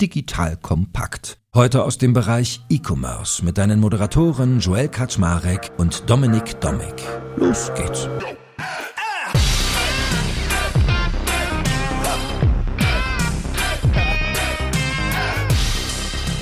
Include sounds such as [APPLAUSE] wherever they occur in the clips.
Digital Kompakt. Heute aus dem Bereich E-Commerce mit deinen Moderatoren Joel Kaczmarek und Dominik Domik. Los geht's.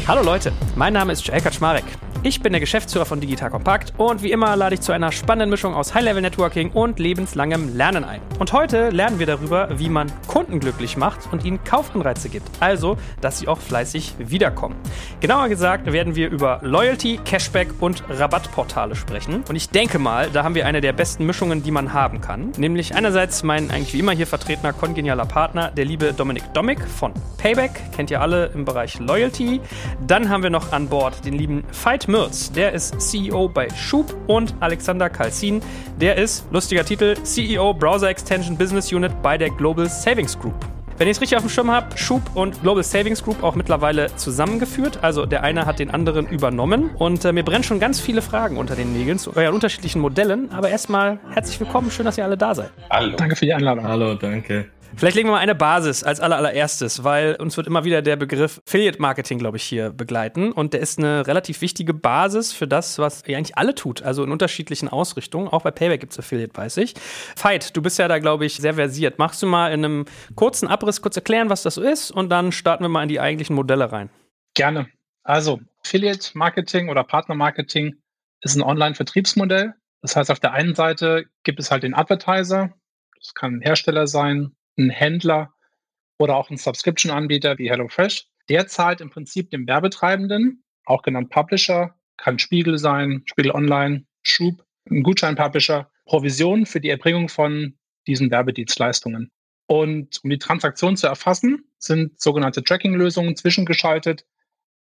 Hallo Leute, mein Name ist Joel Kaczmarek. Ich bin der Geschäftsführer von Digital Compact und wie immer lade ich zu einer spannenden Mischung aus High-Level-Networking und lebenslangem Lernen ein. Und heute lernen wir darüber, wie man Kunden glücklich macht und ihnen Kaufanreize gibt. Also, dass sie auch fleißig wiederkommen. Genauer gesagt werden wir über Loyalty, Cashback und Rabattportale sprechen. Und ich denke mal, da haben wir eine der besten Mischungen, die man haben kann. Nämlich einerseits mein eigentlich wie immer hier vertretener kongenialer Partner, der liebe Dominik Domik von Payback. Kennt ihr alle im Bereich Loyalty. Dann haben wir noch an Bord den lieben Fight Mirz, der ist CEO bei Schub und Alexander Kalsin, der ist, lustiger Titel, CEO Browser Extension Business Unit bei der Global Savings Group. Wenn ich es richtig auf dem Schirm habe, Schub und Global Savings Group auch mittlerweile zusammengeführt. Also der eine hat den anderen übernommen. Und äh, mir brennen schon ganz viele Fragen unter den Nägeln zu euren unterschiedlichen Modellen. Aber erstmal herzlich willkommen, schön, dass ihr alle da seid. Hallo. Danke für die Einladung. Hallo, danke. Vielleicht legen wir mal eine Basis als allererstes, weil uns wird immer wieder der Begriff Affiliate Marketing, glaube ich, hier begleiten. Und der ist eine relativ wichtige Basis für das, was ihr eigentlich alle tut. Also in unterschiedlichen Ausrichtungen. Auch bei Payback gibt es Affiliate, weiß ich. Veit, du bist ja da, glaube ich, sehr versiert. Magst du mal in einem kurzen Abriss kurz erklären, was das so ist? Und dann starten wir mal in die eigentlichen Modelle rein. Gerne. Also, Affiliate Marketing oder Partner Marketing ist ein Online-Vertriebsmodell. Das heißt, auf der einen Seite gibt es halt den Advertiser. Das kann ein Hersteller sein, ein Händler oder auch ein Subscription-Anbieter wie HelloFresh, der zahlt im Prinzip dem Werbetreibenden, auch genannt Publisher, kann Spiegel sein, Spiegel Online, Schub, ein Gutschein-Publisher, Provision für die Erbringung von diesen Werbedienstleistungen. Und um die Transaktion zu erfassen, sind sogenannte Tracking-Lösungen zwischengeschaltet,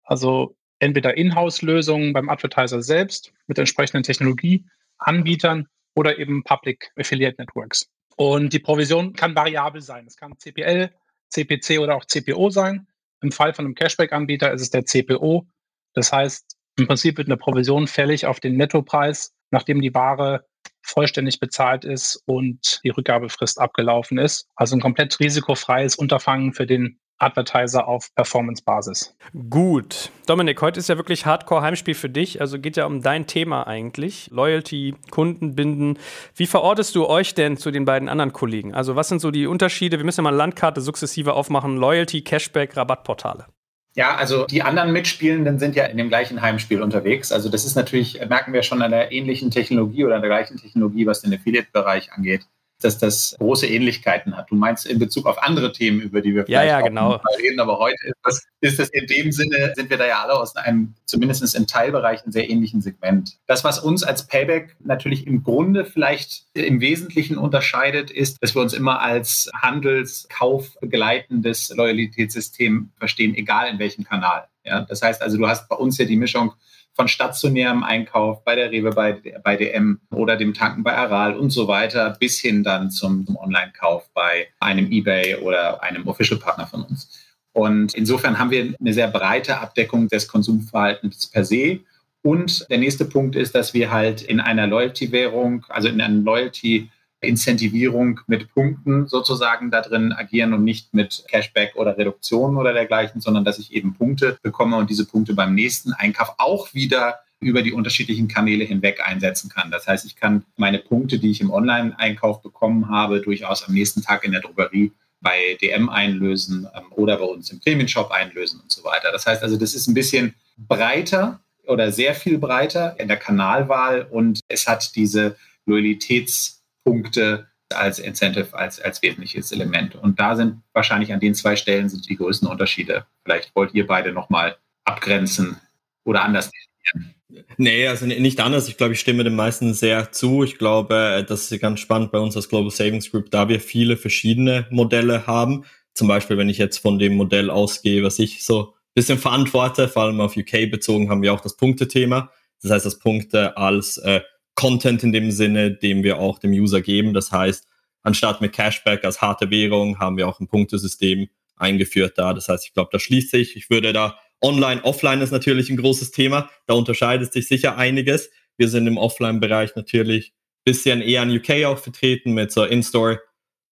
also entweder Inhouse-Lösungen beim Advertiser selbst mit entsprechenden Technologieanbietern oder eben Public Affiliate Networks. Und die Provision kann variabel sein. Es kann CPL, CPC oder auch CPO sein. Im Fall von einem Cashback-Anbieter ist es der CPO. Das heißt, im Prinzip wird eine Provision fällig auf den Nettopreis, nachdem die Ware vollständig bezahlt ist und die Rückgabefrist abgelaufen ist. Also ein komplett risikofreies Unterfangen für den Advertiser auf Performance-Basis. Gut. Dominik, heute ist ja wirklich Hardcore-Heimspiel für dich. Also geht ja um dein Thema eigentlich. Loyalty, Kunden binden. Wie verortest du euch denn zu den beiden anderen Kollegen? Also was sind so die Unterschiede? Wir müssen ja mal Landkarte sukzessive aufmachen. Loyalty, Cashback, Rabattportale. Ja, also die anderen Mitspielenden sind ja in dem gleichen Heimspiel unterwegs. Also das ist natürlich, merken wir schon an der ähnlichen Technologie oder an der gleichen Technologie, was den Affiliate-Bereich angeht dass das große Ähnlichkeiten hat. Du meinst in Bezug auf andere Themen, über die wir vielleicht ja, ja, genau. mal reden, aber heute ist das, ist das in dem Sinne, sind wir da ja alle aus einem, zumindest im Teilbereich, ein sehr ähnlichen Segment. Das, was uns als Payback natürlich im Grunde vielleicht im Wesentlichen unterscheidet, ist, dass wir uns immer als handelskaufbegleitendes Loyalitätssystem verstehen, egal in welchem Kanal. Ja, das heißt also, du hast bei uns ja die Mischung von stationärem Einkauf bei der Rewe, bei, bei DM oder dem Tanken bei Aral und so weiter, bis hin dann zum, zum Online-Kauf bei einem eBay oder einem Official-Partner von uns. Und insofern haben wir eine sehr breite Abdeckung des Konsumverhaltens per se. Und der nächste Punkt ist, dass wir halt in einer Loyalty-Währung, also in einem Loyalty Incentivierung mit Punkten sozusagen da drin agieren und nicht mit Cashback oder Reduktion oder dergleichen, sondern dass ich eben Punkte bekomme und diese Punkte beim nächsten Einkauf auch wieder über die unterschiedlichen Kanäle hinweg einsetzen kann. Das heißt, ich kann meine Punkte, die ich im Online-Einkauf bekommen habe, durchaus am nächsten Tag in der Drogerie bei DM einlösen ähm, oder bei uns im Premium-Shop einlösen und so weiter. Das heißt also, das ist ein bisschen breiter oder sehr viel breiter in der Kanalwahl und es hat diese Loyalitäts- Punkte als Incentive, als, als wesentliches Element. Und da sind wahrscheinlich an den zwei Stellen sind die größten Unterschiede. Vielleicht wollt ihr beide nochmal abgrenzen oder anders definieren. Nee, also nicht anders. Ich glaube, ich stimme den meisten sehr zu. Ich glaube, das ist ganz spannend bei uns als Global Savings Group, da wir viele verschiedene Modelle haben. Zum Beispiel, wenn ich jetzt von dem Modell ausgehe, was ich so ein bisschen verantworte, vor allem auf UK bezogen, haben wir auch das Punktethema. Das heißt, das Punkte als äh, Content in dem Sinne, dem wir auch dem User geben. Das heißt, anstatt mit Cashback als harte Währung haben wir auch ein Punktesystem eingeführt da. Das heißt, ich glaube, da schließt sich. Ich würde da online, offline ist natürlich ein großes Thema. Da unterscheidet sich sicher einiges. Wir sind im Offline-Bereich natürlich bisschen eher in UK auch vertreten mit so In-Store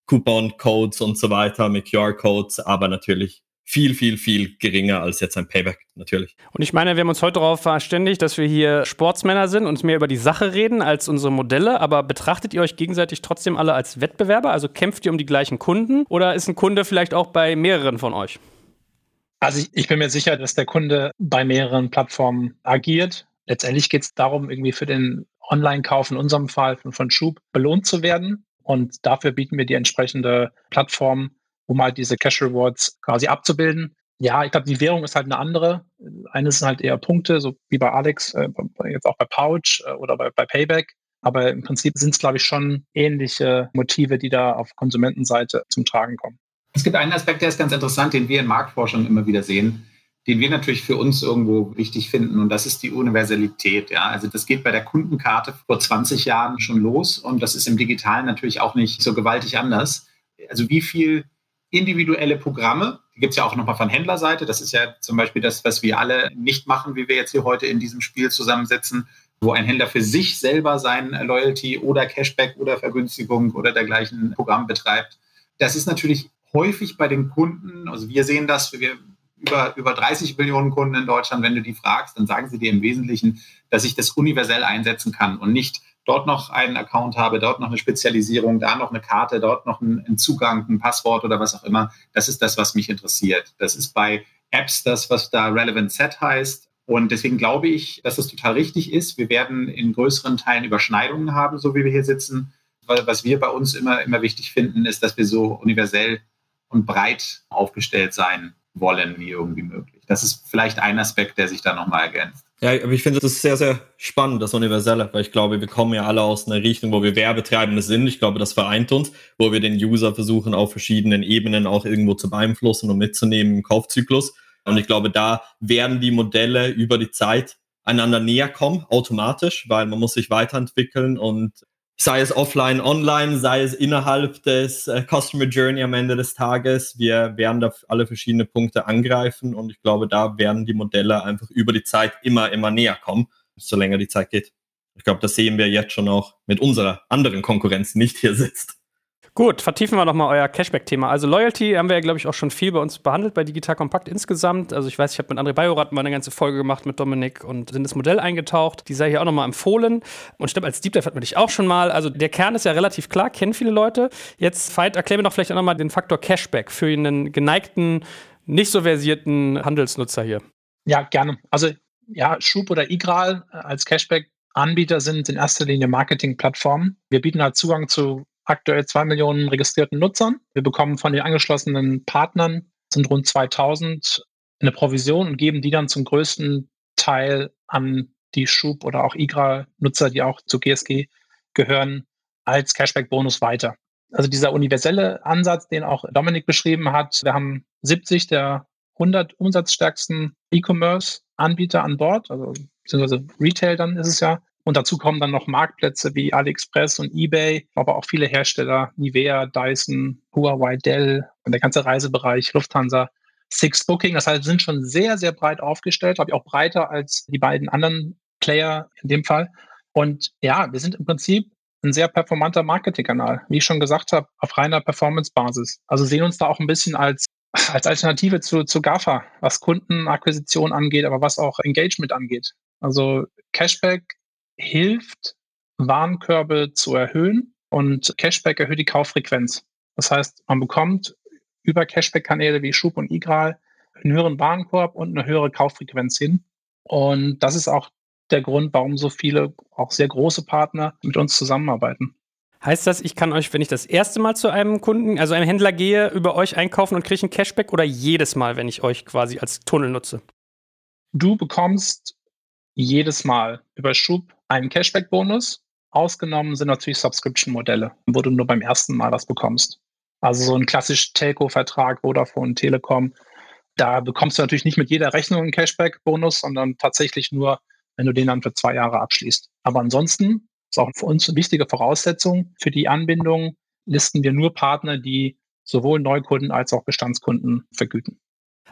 Coupon-Codes und so weiter, mit QR-Codes, aber natürlich viel, viel, viel geringer als jetzt ein Payback natürlich. Und ich meine, wir haben uns heute darauf verständigt, dass wir hier Sportsmänner sind und mehr über die Sache reden als unsere Modelle. Aber betrachtet ihr euch gegenseitig trotzdem alle als Wettbewerber? Also kämpft ihr um die gleichen Kunden? Oder ist ein Kunde vielleicht auch bei mehreren von euch? Also ich, ich bin mir sicher, dass der Kunde bei mehreren Plattformen agiert. Letztendlich geht es darum, irgendwie für den Online-Kauf in unserem Fall von, von Schub belohnt zu werden. Und dafür bieten wir die entsprechende Plattform um halt diese Cash Rewards quasi abzubilden. Ja, ich glaube, die Währung ist halt eine andere. Eine sind halt eher Punkte, so wie bei Alex, äh, jetzt auch bei Pouch äh, oder bei, bei Payback. Aber im Prinzip sind es, glaube ich, schon ähnliche Motive, die da auf Konsumentenseite zum Tragen kommen. Es gibt einen Aspekt, der ist ganz interessant, den wir in Marktforschung immer wieder sehen, den wir natürlich für uns irgendwo wichtig finden. Und das ist die Universalität. Ja, also das geht bei der Kundenkarte vor 20 Jahren schon los. Und das ist im Digitalen natürlich auch nicht so gewaltig anders. Also wie viel individuelle Programme. Die gibt es ja auch nochmal von Händlerseite. Das ist ja zum Beispiel das, was wir alle nicht machen, wie wir jetzt hier heute in diesem Spiel zusammensetzen, wo ein Händler für sich selber sein Loyalty oder Cashback oder Vergünstigung oder dergleichen Programm betreibt. Das ist natürlich häufig bei den Kunden, also wir sehen das, wir über, über 30 Millionen Kunden in Deutschland, wenn du die fragst, dann sagen sie dir im Wesentlichen, dass ich das universell einsetzen kann und nicht dort noch einen Account habe, dort noch eine Spezialisierung, da noch eine Karte, dort noch einen, Zugang, ein Passwort oder was auch immer. Das ist das, was mich interessiert. Das ist bei Apps das, was da Relevant Set heißt. Und deswegen glaube ich, dass das total richtig ist. Wir werden in größeren Teilen Überschneidungen haben, so wie wir hier sitzen. Was wir bei uns immer, immer wichtig finden, ist, dass wir so universell und breit aufgestellt sein wollen, wie irgendwie möglich. Das ist vielleicht ein Aspekt, der sich da nochmal ergänzt. Ja, aber ich finde das ist sehr, sehr spannend, das Universelle, weil ich glaube, wir kommen ja alle aus einer Richtung, wo wir Werbetreibende sind. Ich glaube, das vereint uns, wo wir den User versuchen, auf verschiedenen Ebenen auch irgendwo zu beeinflussen und mitzunehmen im Kaufzyklus. Und ich glaube, da werden die Modelle über die Zeit einander näher kommen, automatisch, weil man muss sich weiterentwickeln und sei es offline, online, sei es innerhalb des äh, Customer Journey am Ende des Tages. Wir werden da alle verschiedene Punkte angreifen und ich glaube, da werden die Modelle einfach über die Zeit immer, immer näher kommen, so länger die Zeit geht. Ich glaube, das sehen wir jetzt schon auch mit unserer anderen Konkurrenz, nicht hier sitzt. Gut, vertiefen wir nochmal euer Cashback-Thema. Also Loyalty haben wir ja, glaube ich, auch schon viel bei uns behandelt bei Digital Kompakt insgesamt. Also ich weiß, ich habe mit André Bajorat mal eine ganze Folge gemacht mit Dominik und sind das Modell eingetaucht. Die sei hier auch nochmal empfohlen. Und glaube, als Deep Dive hat man dich auch schon mal. Also der Kern ist ja relativ klar, kennen viele Leute. Jetzt, Veit, erklär mir doch vielleicht auch nochmal den Faktor Cashback für einen geneigten, nicht so versierten Handelsnutzer hier. Ja, gerne. Also ja, Schub oder Igral als Cashback-Anbieter sind in erster Linie Marketing-Plattformen. Wir bieten halt Zugang zu aktuell zwei Millionen registrierten Nutzern. Wir bekommen von den angeschlossenen Partnern, sind rund 2000, eine Provision und geben die dann zum größten Teil an die Schub oder auch IGRA-Nutzer, die auch zu GSG gehören, als Cashback-Bonus weiter. Also dieser universelle Ansatz, den auch Dominik beschrieben hat, wir haben 70 der 100 umsatzstärksten E-Commerce-Anbieter an Bord, also beziehungsweise Retail dann ist es ja, und dazu kommen dann noch Marktplätze wie AliExpress und eBay, aber auch viele Hersteller, Nivea, Dyson, Huawei, Dell und der ganze Reisebereich, Lufthansa, Six Booking. Das heißt, sind schon sehr, sehr breit aufgestellt, glaube ich auch breiter als die beiden anderen Player in dem Fall. Und ja, wir sind im Prinzip ein sehr performanter Marketingkanal, wie ich schon gesagt habe, auf reiner Performance-Basis. Also sehen uns da auch ein bisschen als, als Alternative zu, zu GAFA, was Kundenakquisition angeht, aber was auch Engagement angeht. Also Cashback hilft, Warenkörbe zu erhöhen und Cashback erhöht die Kauffrequenz. Das heißt, man bekommt über Cashback-Kanäle wie Schub und Igral einen höheren Warenkorb und eine höhere Kauffrequenz hin. Und das ist auch der Grund, warum so viele, auch sehr große Partner mit uns zusammenarbeiten. Heißt das, ich kann euch, wenn ich das erste Mal zu einem Kunden, also einem Händler gehe, über euch einkaufen und kriege ein Cashback oder jedes Mal, wenn ich euch quasi als Tunnel nutze? Du bekommst jedes Mal über Schub einen Cashback-Bonus. Ausgenommen sind natürlich Subscription-Modelle, wo du nur beim ersten Mal was bekommst. Also so ein klassisch Telco-Vertrag, Vodafone, Telekom. Da bekommst du natürlich nicht mit jeder Rechnung einen Cashback-Bonus, sondern tatsächlich nur, wenn du den dann für zwei Jahre abschließt. Aber ansonsten ist auch für uns eine wichtige Voraussetzung für die Anbindung, listen wir nur Partner, die sowohl Neukunden als auch Bestandskunden vergüten.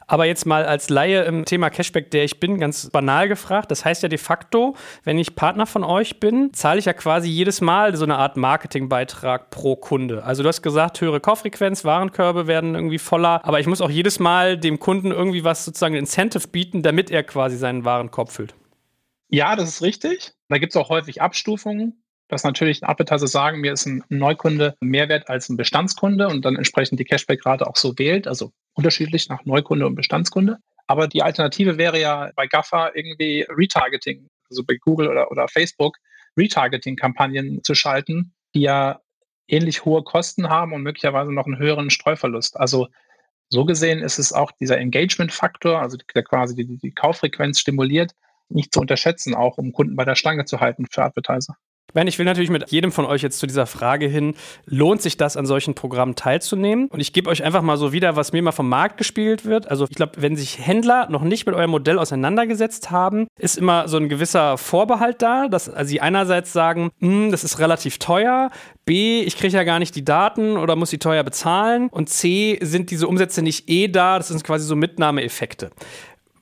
Aber jetzt mal als Laie im Thema Cashback, der ich bin, ganz banal gefragt. Das heißt ja de facto, wenn ich Partner von euch bin, zahle ich ja quasi jedes Mal so eine Art Marketingbeitrag pro Kunde. Also du hast gesagt, höhere Kauffrequenz, Warenkörbe werden irgendwie voller, aber ich muss auch jedes Mal dem Kunden irgendwie was sozusagen Incentive bieten, damit er quasi seinen Warenkorb füllt. Ja, das ist richtig. Da gibt es auch häufig Abstufungen dass natürlich Advertiser sagen, mir ist ein Neukunde mehr wert als ein Bestandskunde und dann entsprechend die Cashback-Rate auch so wählt, also unterschiedlich nach Neukunde und Bestandskunde. Aber die Alternative wäre ja bei GAFA irgendwie Retargeting, also bei Google oder, oder Facebook Retargeting-Kampagnen zu schalten, die ja ähnlich hohe Kosten haben und möglicherweise noch einen höheren Streuverlust. Also so gesehen ist es auch dieser Engagement-Faktor, also der quasi die, die Kauffrequenz stimuliert, nicht zu unterschätzen, auch um Kunden bei der Stange zu halten für Advertiser. Ben, ich will natürlich mit jedem von euch jetzt zu dieser Frage hin, lohnt sich das, an solchen Programmen teilzunehmen? Und ich gebe euch einfach mal so wieder, was mir mal vom Markt gespielt wird. Also ich glaube, wenn sich Händler noch nicht mit eurem Modell auseinandergesetzt haben, ist immer so ein gewisser Vorbehalt da, dass sie einerseits sagen, hm, das ist relativ teuer, B, ich kriege ja gar nicht die Daten oder muss sie teuer bezahlen und C, sind diese Umsätze nicht eh da, das sind quasi so Mitnahmeeffekte.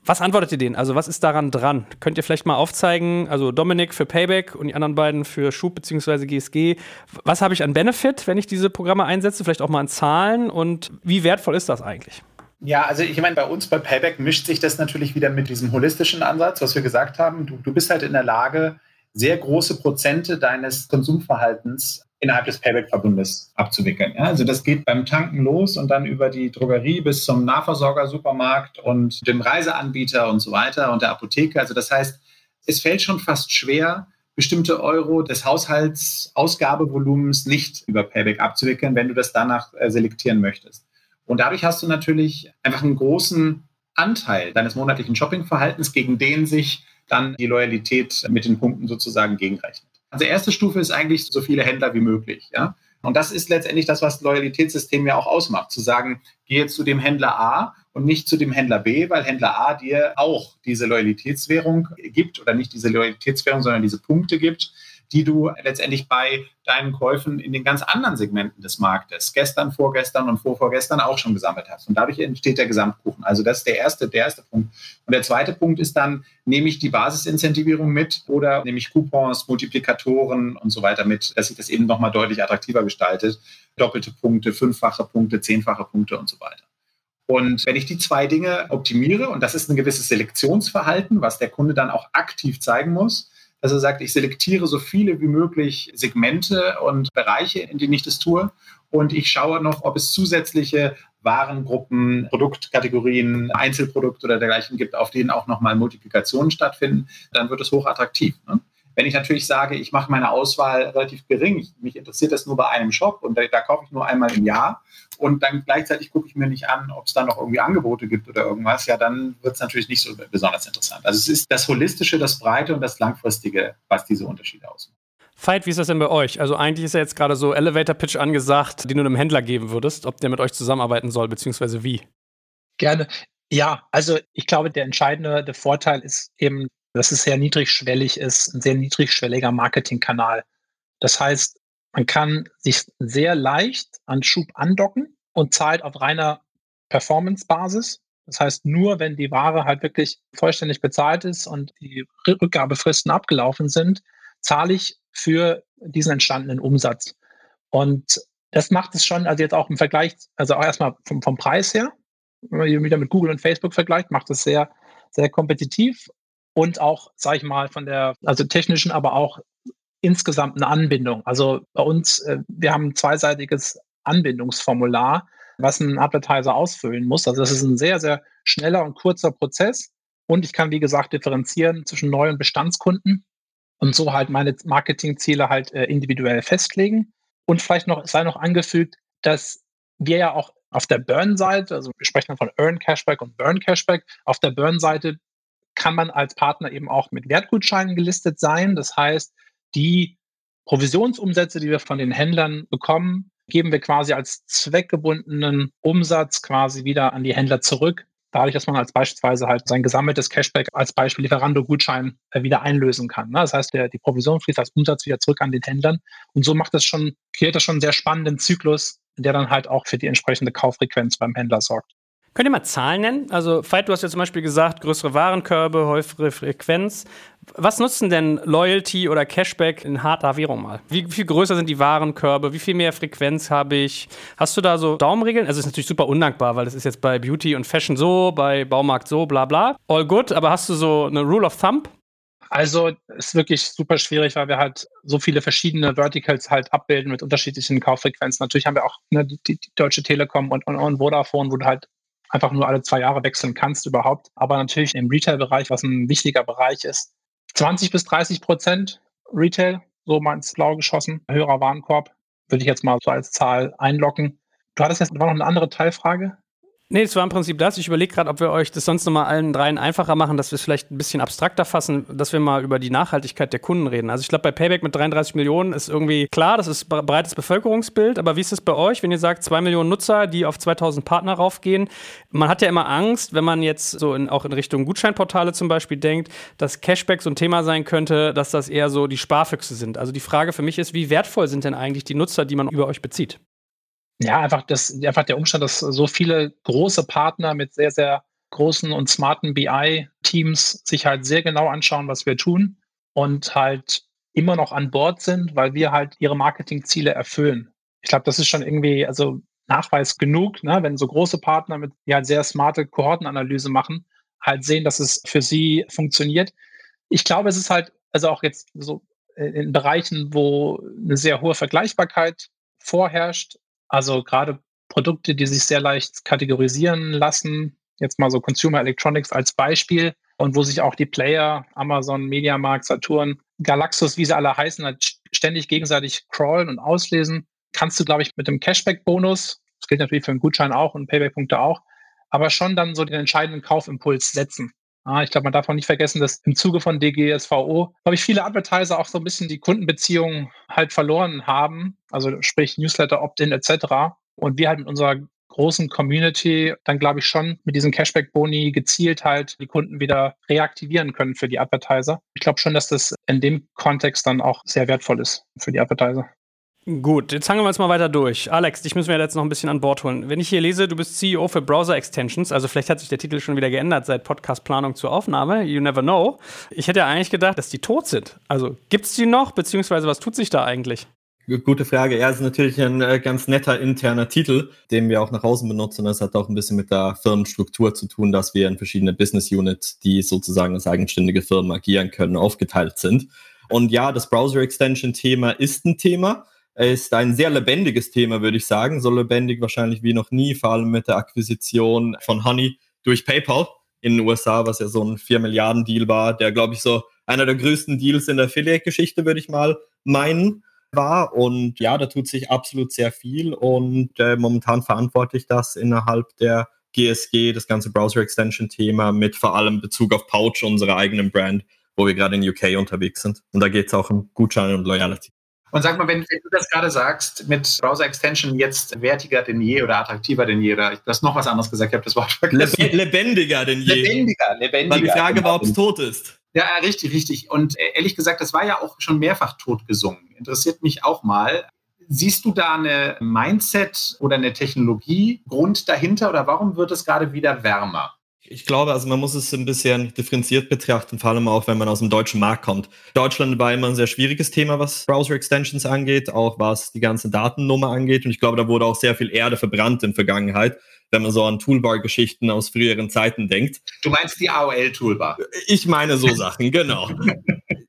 Was antwortet ihr denen? Also, was ist daran dran? Könnt ihr vielleicht mal aufzeigen, also Dominik für Payback und die anderen beiden für Schub bzw. GSG. Was habe ich an Benefit, wenn ich diese Programme einsetze? Vielleicht auch mal an Zahlen und wie wertvoll ist das eigentlich? Ja, also ich meine, bei uns bei Payback mischt sich das natürlich wieder mit diesem holistischen Ansatz, was wir gesagt haben. Du, du bist halt in der Lage, sehr große Prozente deines Konsumverhaltens innerhalb des Payback-Verbundes abzuwickeln. Ja, also das geht beim Tanken los und dann über die Drogerie bis zum Nahversorger, Supermarkt und dem Reiseanbieter und so weiter und der Apotheke. Also das heißt, es fällt schon fast schwer, bestimmte Euro des Haushaltsausgabevolumens nicht über Payback abzuwickeln, wenn du das danach äh, selektieren möchtest. Und dadurch hast du natürlich einfach einen großen Anteil deines monatlichen Shoppingverhaltens, gegen den sich dann die Loyalität mit den Punkten sozusagen gegenrechnet. Also erste Stufe ist eigentlich so viele Händler wie möglich. Ja? Und das ist letztendlich das, was Loyalitätssystem ja auch ausmacht. Zu sagen, geh jetzt zu dem Händler A und nicht zu dem Händler B, weil Händler A dir auch diese Loyalitätswährung gibt oder nicht diese Loyalitätswährung, sondern diese Punkte gibt die du letztendlich bei deinen Käufen in den ganz anderen Segmenten des Marktes gestern, vorgestern und vorvorgestern auch schon gesammelt hast. Und dadurch entsteht der Gesamtkuchen. Also das ist der erste, der erste Punkt. Und der zweite Punkt ist dann, nehme ich die Basisincentivierung mit oder nehme ich Coupons, Multiplikatoren und so weiter mit, dass sich das eben nochmal deutlich attraktiver gestaltet. Doppelte Punkte, fünffache Punkte, zehnfache Punkte und so weiter. Und wenn ich die zwei Dinge optimiere, und das ist ein gewisses Selektionsverhalten, was der Kunde dann auch aktiv zeigen muss, dass er sagt, ich selektiere so viele wie möglich Segmente und Bereiche, in denen ich das tue. Und ich schaue noch, ob es zusätzliche Warengruppen, Produktkategorien, Einzelprodukte oder dergleichen gibt, auf denen auch nochmal Multiplikationen stattfinden. Dann wird es hochattraktiv. Ne? Wenn ich natürlich sage, ich mache meine Auswahl relativ gering, mich interessiert das nur bei einem Shop und da, da kaufe ich nur einmal im Jahr und dann gleichzeitig gucke ich mir nicht an, ob es da noch irgendwie Angebote gibt oder irgendwas, ja, dann wird es natürlich nicht so besonders interessant. Also es ist das Holistische, das Breite und das Langfristige, was diese Unterschiede ausmacht. Veit, wie ist das denn bei euch? Also eigentlich ist ja jetzt gerade so Elevator-Pitch angesagt, den du einem Händler geben würdest, ob der mit euch zusammenarbeiten soll, beziehungsweise wie. Gerne. Ja, also ich glaube, der entscheidende der Vorteil ist eben, dass es sehr niedrigschwellig ist, ein sehr niedrigschwelliger Marketingkanal. Das heißt, man kann sich sehr leicht an Schub andocken und zahlt auf reiner Performance-Basis. Das heißt, nur wenn die Ware halt wirklich vollständig bezahlt ist und die Rückgabefristen abgelaufen sind, zahle ich für diesen entstandenen Umsatz. Und das macht es schon, also jetzt auch im Vergleich, also auch erstmal vom, vom Preis her, wenn man wieder mit Google und Facebook vergleicht, macht es sehr, sehr kompetitiv und auch, sage ich mal, von der, also technischen, aber auch insgesamt eine Anbindung. Also bei uns, äh, wir haben ein zweiseitiges Anbindungsformular, was ein Advertiser ausfüllen muss. Also das ist ein sehr, sehr schneller und kurzer Prozess. Und ich kann, wie gesagt, differenzieren zwischen Neu- und Bestandskunden und so halt meine Marketingziele halt äh, individuell festlegen. Und vielleicht noch, sei noch angefügt, dass wir ja auch auf der Burn-Seite, also wir sprechen dann von Earn Cashback und Burn Cashback, auf der Burn-Seite kann man als Partner eben auch mit Wertgutscheinen gelistet sein. Das heißt, die Provisionsumsätze, die wir von den Händlern bekommen, geben wir quasi als zweckgebundenen Umsatz quasi wieder an die Händler zurück. Dadurch, dass man als beispielsweise halt sein gesammeltes Cashback als Beispiel Lieferando-Gutschein äh, wieder einlösen kann. Ne? Das heißt, der, die Provision fließt als Umsatz wieder zurück an den Händlern. Und so macht das schon, kreiert das schon einen sehr spannenden Zyklus, der dann halt auch für die entsprechende Kauffrequenz beim Händler sorgt. Könnt ihr mal Zahlen nennen? Also, Veit, du hast ja zum Beispiel gesagt, größere Warenkörbe, häufigere Frequenz. Was nutzen denn Loyalty oder Cashback in harter Währung mal? Wie, viel größer sind die Warenkörbe? Wie viel mehr Frequenz habe ich? Hast du da so Daumenregeln? Also, es ist natürlich super undankbar, weil das ist jetzt bei Beauty und Fashion so, bei Baumarkt so, bla bla. All good, aber hast du so eine Rule of Thumb? Also es ist wirklich super schwierig, weil wir halt so viele verschiedene Verticals halt abbilden mit unterschiedlichen Kauffrequenzen. Natürlich haben wir auch ne, die, die, Deutsche Telekom und, und, und Vodafone, wo du halt einfach nur alle zwei Jahre wechseln kannst überhaupt. Aber natürlich im Retail-Bereich, was ein wichtiger Bereich ist, 20 bis 30 Prozent Retail, so mal ins Blau geschossen, höherer Warenkorb, würde ich jetzt mal so als Zahl einloggen. Du hattest jetzt noch eine andere Teilfrage. Nee, es war im Prinzip das. Ich überlege gerade, ob wir euch das sonst nochmal allen dreien einfacher machen, dass wir es vielleicht ein bisschen abstrakter fassen, dass wir mal über die Nachhaltigkeit der Kunden reden. Also ich glaube, bei Payback mit 33 Millionen ist irgendwie klar, das ist ein breites Bevölkerungsbild, aber wie ist es bei euch, wenn ihr sagt, zwei Millionen Nutzer, die auf 2000 Partner raufgehen? Man hat ja immer Angst, wenn man jetzt so in, auch in Richtung Gutscheinportale zum Beispiel denkt, dass Cashback so ein Thema sein könnte, dass das eher so die Sparfüchse sind. Also die Frage für mich ist, wie wertvoll sind denn eigentlich die Nutzer, die man über euch bezieht? Ja, einfach, das, einfach der Umstand, dass so viele große Partner mit sehr, sehr großen und smarten BI-Teams sich halt sehr genau anschauen, was wir tun und halt immer noch an Bord sind, weil wir halt ihre Marketingziele erfüllen. Ich glaube, das ist schon irgendwie, also Nachweis genug, ne, wenn so große Partner mit ja halt sehr smarte Kohortenanalyse machen, halt sehen, dass es für sie funktioniert. Ich glaube, es ist halt, also auch jetzt so in Bereichen, wo eine sehr hohe Vergleichbarkeit vorherrscht, also gerade Produkte, die sich sehr leicht kategorisieren lassen, jetzt mal so Consumer Electronics als Beispiel und wo sich auch die Player, Amazon, Mediamarkt, Saturn, Galaxus, wie sie alle heißen, halt ständig gegenseitig crawlen und auslesen, kannst du, glaube ich, mit dem Cashback-Bonus, das gilt natürlich für einen Gutschein auch und Payback-Punkte auch, aber schon dann so den entscheidenden Kaufimpuls setzen. Ah, ich glaube, man darf auch nicht vergessen, dass im Zuge von DGSVO, glaube ich, viele Advertiser auch so ein bisschen die Kundenbeziehungen halt verloren haben. Also sprich Newsletter, Opt-in etc. Und wir halt mit unserer großen Community dann, glaube ich, schon mit diesen Cashback-Boni gezielt halt die Kunden wieder reaktivieren können für die Advertiser. Ich glaube schon, dass das in dem Kontext dann auch sehr wertvoll ist für die Advertiser. Gut, jetzt fangen wir uns mal weiter durch. Alex, dich müssen wir jetzt noch ein bisschen an Bord holen. Wenn ich hier lese, du bist CEO für Browser Extensions, also vielleicht hat sich der Titel schon wieder geändert seit Podcastplanung zur Aufnahme, you never know. Ich hätte ja eigentlich gedacht, dass die tot sind. Also gibt es die noch, beziehungsweise was tut sich da eigentlich? Gute Frage. Ja, ist natürlich ein äh, ganz netter interner Titel, den wir auch nach außen benutzen. Das hat auch ein bisschen mit der Firmenstruktur zu tun, dass wir in verschiedene Business Units, die sozusagen als eigenständige Firmen agieren können, aufgeteilt sind. Und ja, das Browser Extension Thema ist ein Thema ist ein sehr lebendiges Thema, würde ich sagen. So lebendig wahrscheinlich wie noch nie, vor allem mit der Akquisition von Honey durch PayPal in den USA, was ja so ein 4 Milliarden Deal war, der, glaube ich, so einer der größten Deals in der Affiliate-Geschichte, würde ich mal meinen, war. Und ja, da tut sich absolut sehr viel und äh, momentan verantworte ich das innerhalb der GSG, das ganze Browser Extension Thema mit vor allem Bezug auf Pouch, unserer eigenen Brand, wo wir gerade in UK unterwegs sind. Und da geht es auch um Gutscheine und Loyalty. Und sag mal, wenn, wenn, du das gerade sagst, mit Browser Extension jetzt wertiger denn je oder attraktiver denn je, oder du hast noch was anderes gesagt, ich habe das Wort vergessen. lebendiger denn je. Lebendiger, lebendiger. Weil die Frage war, ob es tot ist. Ja, richtig, richtig. Und äh, ehrlich gesagt, das war ja auch schon mehrfach tot gesungen. Interessiert mich auch mal. Siehst du da eine Mindset oder eine Technologie Grund dahinter oder warum wird es gerade wieder wärmer? Ich glaube, also man muss es ein bisschen differenziert betrachten, vor allem auch, wenn man aus dem deutschen Markt kommt. Deutschland war immer ein sehr schwieriges Thema, was Browser-Extensions angeht, auch was die ganze Datennummer angeht. Und ich glaube, da wurde auch sehr viel Erde verbrannt in Vergangenheit, wenn man so an Toolbar-Geschichten aus früheren Zeiten denkt. Du meinst die AOL-Toolbar? Ich meine so Sachen, genau.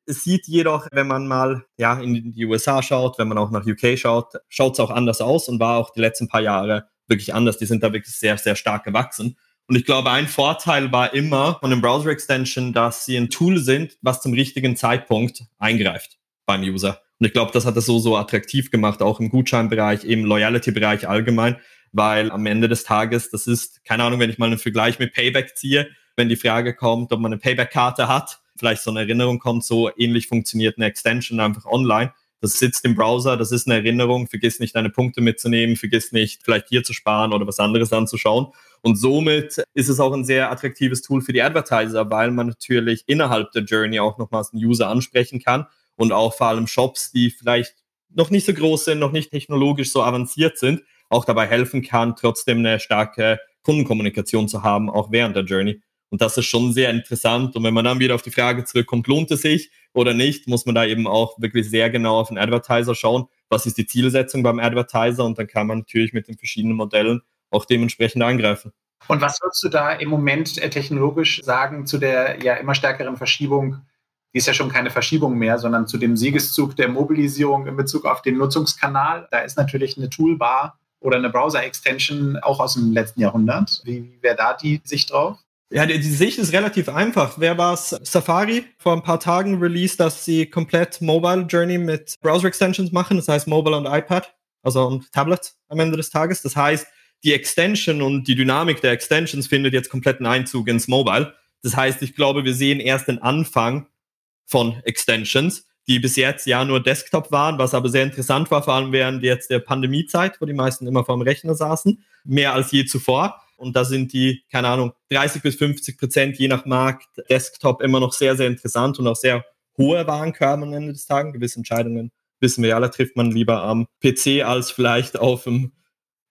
es sieht jedoch, wenn man mal ja, in die USA schaut, wenn man auch nach UK schaut, schaut es auch anders aus und war auch die letzten paar Jahre wirklich anders. Die sind da wirklich sehr, sehr stark gewachsen. Und ich glaube, ein Vorteil war immer von dem Browser Extension, dass sie ein Tool sind, was zum richtigen Zeitpunkt eingreift beim User. Und ich glaube, das hat das so, so attraktiv gemacht, auch im Gutscheinbereich, im Loyalty-Bereich allgemein, weil am Ende des Tages, das ist, keine Ahnung, wenn ich mal einen Vergleich mit Payback ziehe, wenn die Frage kommt, ob man eine Payback-Karte hat, vielleicht so eine Erinnerung kommt, so ähnlich funktioniert eine Extension einfach online. Das sitzt im Browser, das ist eine Erinnerung, vergiss nicht deine Punkte mitzunehmen, vergiss nicht vielleicht hier zu sparen oder was anderes anzuschauen. Und somit ist es auch ein sehr attraktives Tool für die Advertiser, weil man natürlich innerhalb der Journey auch nochmals einen User ansprechen kann und auch vor allem Shops, die vielleicht noch nicht so groß sind, noch nicht technologisch so avanciert sind, auch dabei helfen kann, trotzdem eine starke Kundenkommunikation zu haben, auch während der Journey. Und das ist schon sehr interessant. Und wenn man dann wieder auf die Frage zurückkommt, lohnt es sich oder nicht, muss man da eben auch wirklich sehr genau auf den Advertiser schauen. Was ist die Zielsetzung beim Advertiser? Und dann kann man natürlich mit den verschiedenen Modellen auch dementsprechend angreifen. Und was würdest du da im Moment äh, technologisch sagen zu der ja immer stärkeren Verschiebung? Die ist ja schon keine Verschiebung mehr, sondern zu dem Siegeszug der Mobilisierung in Bezug auf den Nutzungskanal. Da ist natürlich eine Toolbar oder eine Browser-Extension auch aus dem letzten Jahrhundert. Wie, wie wäre da die Sicht drauf? Ja, die, die Sicht ist relativ einfach. Wer war es? Safari vor ein paar Tagen released, dass sie komplett Mobile Journey mit Browser Extensions machen, das heißt Mobile und iPad, also und Tablet am Ende des Tages. Das heißt, die Extension und die Dynamik der Extensions findet jetzt kompletten Einzug ins Mobile. Das heißt, ich glaube, wir sehen erst den Anfang von Extensions, die bis jetzt ja nur Desktop waren, was aber sehr interessant war, vor allem während jetzt der Pandemiezeit, wo die meisten immer vor dem Rechner saßen, mehr als je zuvor. Und da sind die, keine Ahnung, 30 bis 50 Prozent je nach Markt Desktop immer noch sehr, sehr interessant und auch sehr hohe Warenkörbe am Ende des Tages. Gewisse Entscheidungen, wissen wir alle, trifft man lieber am PC als vielleicht auf dem,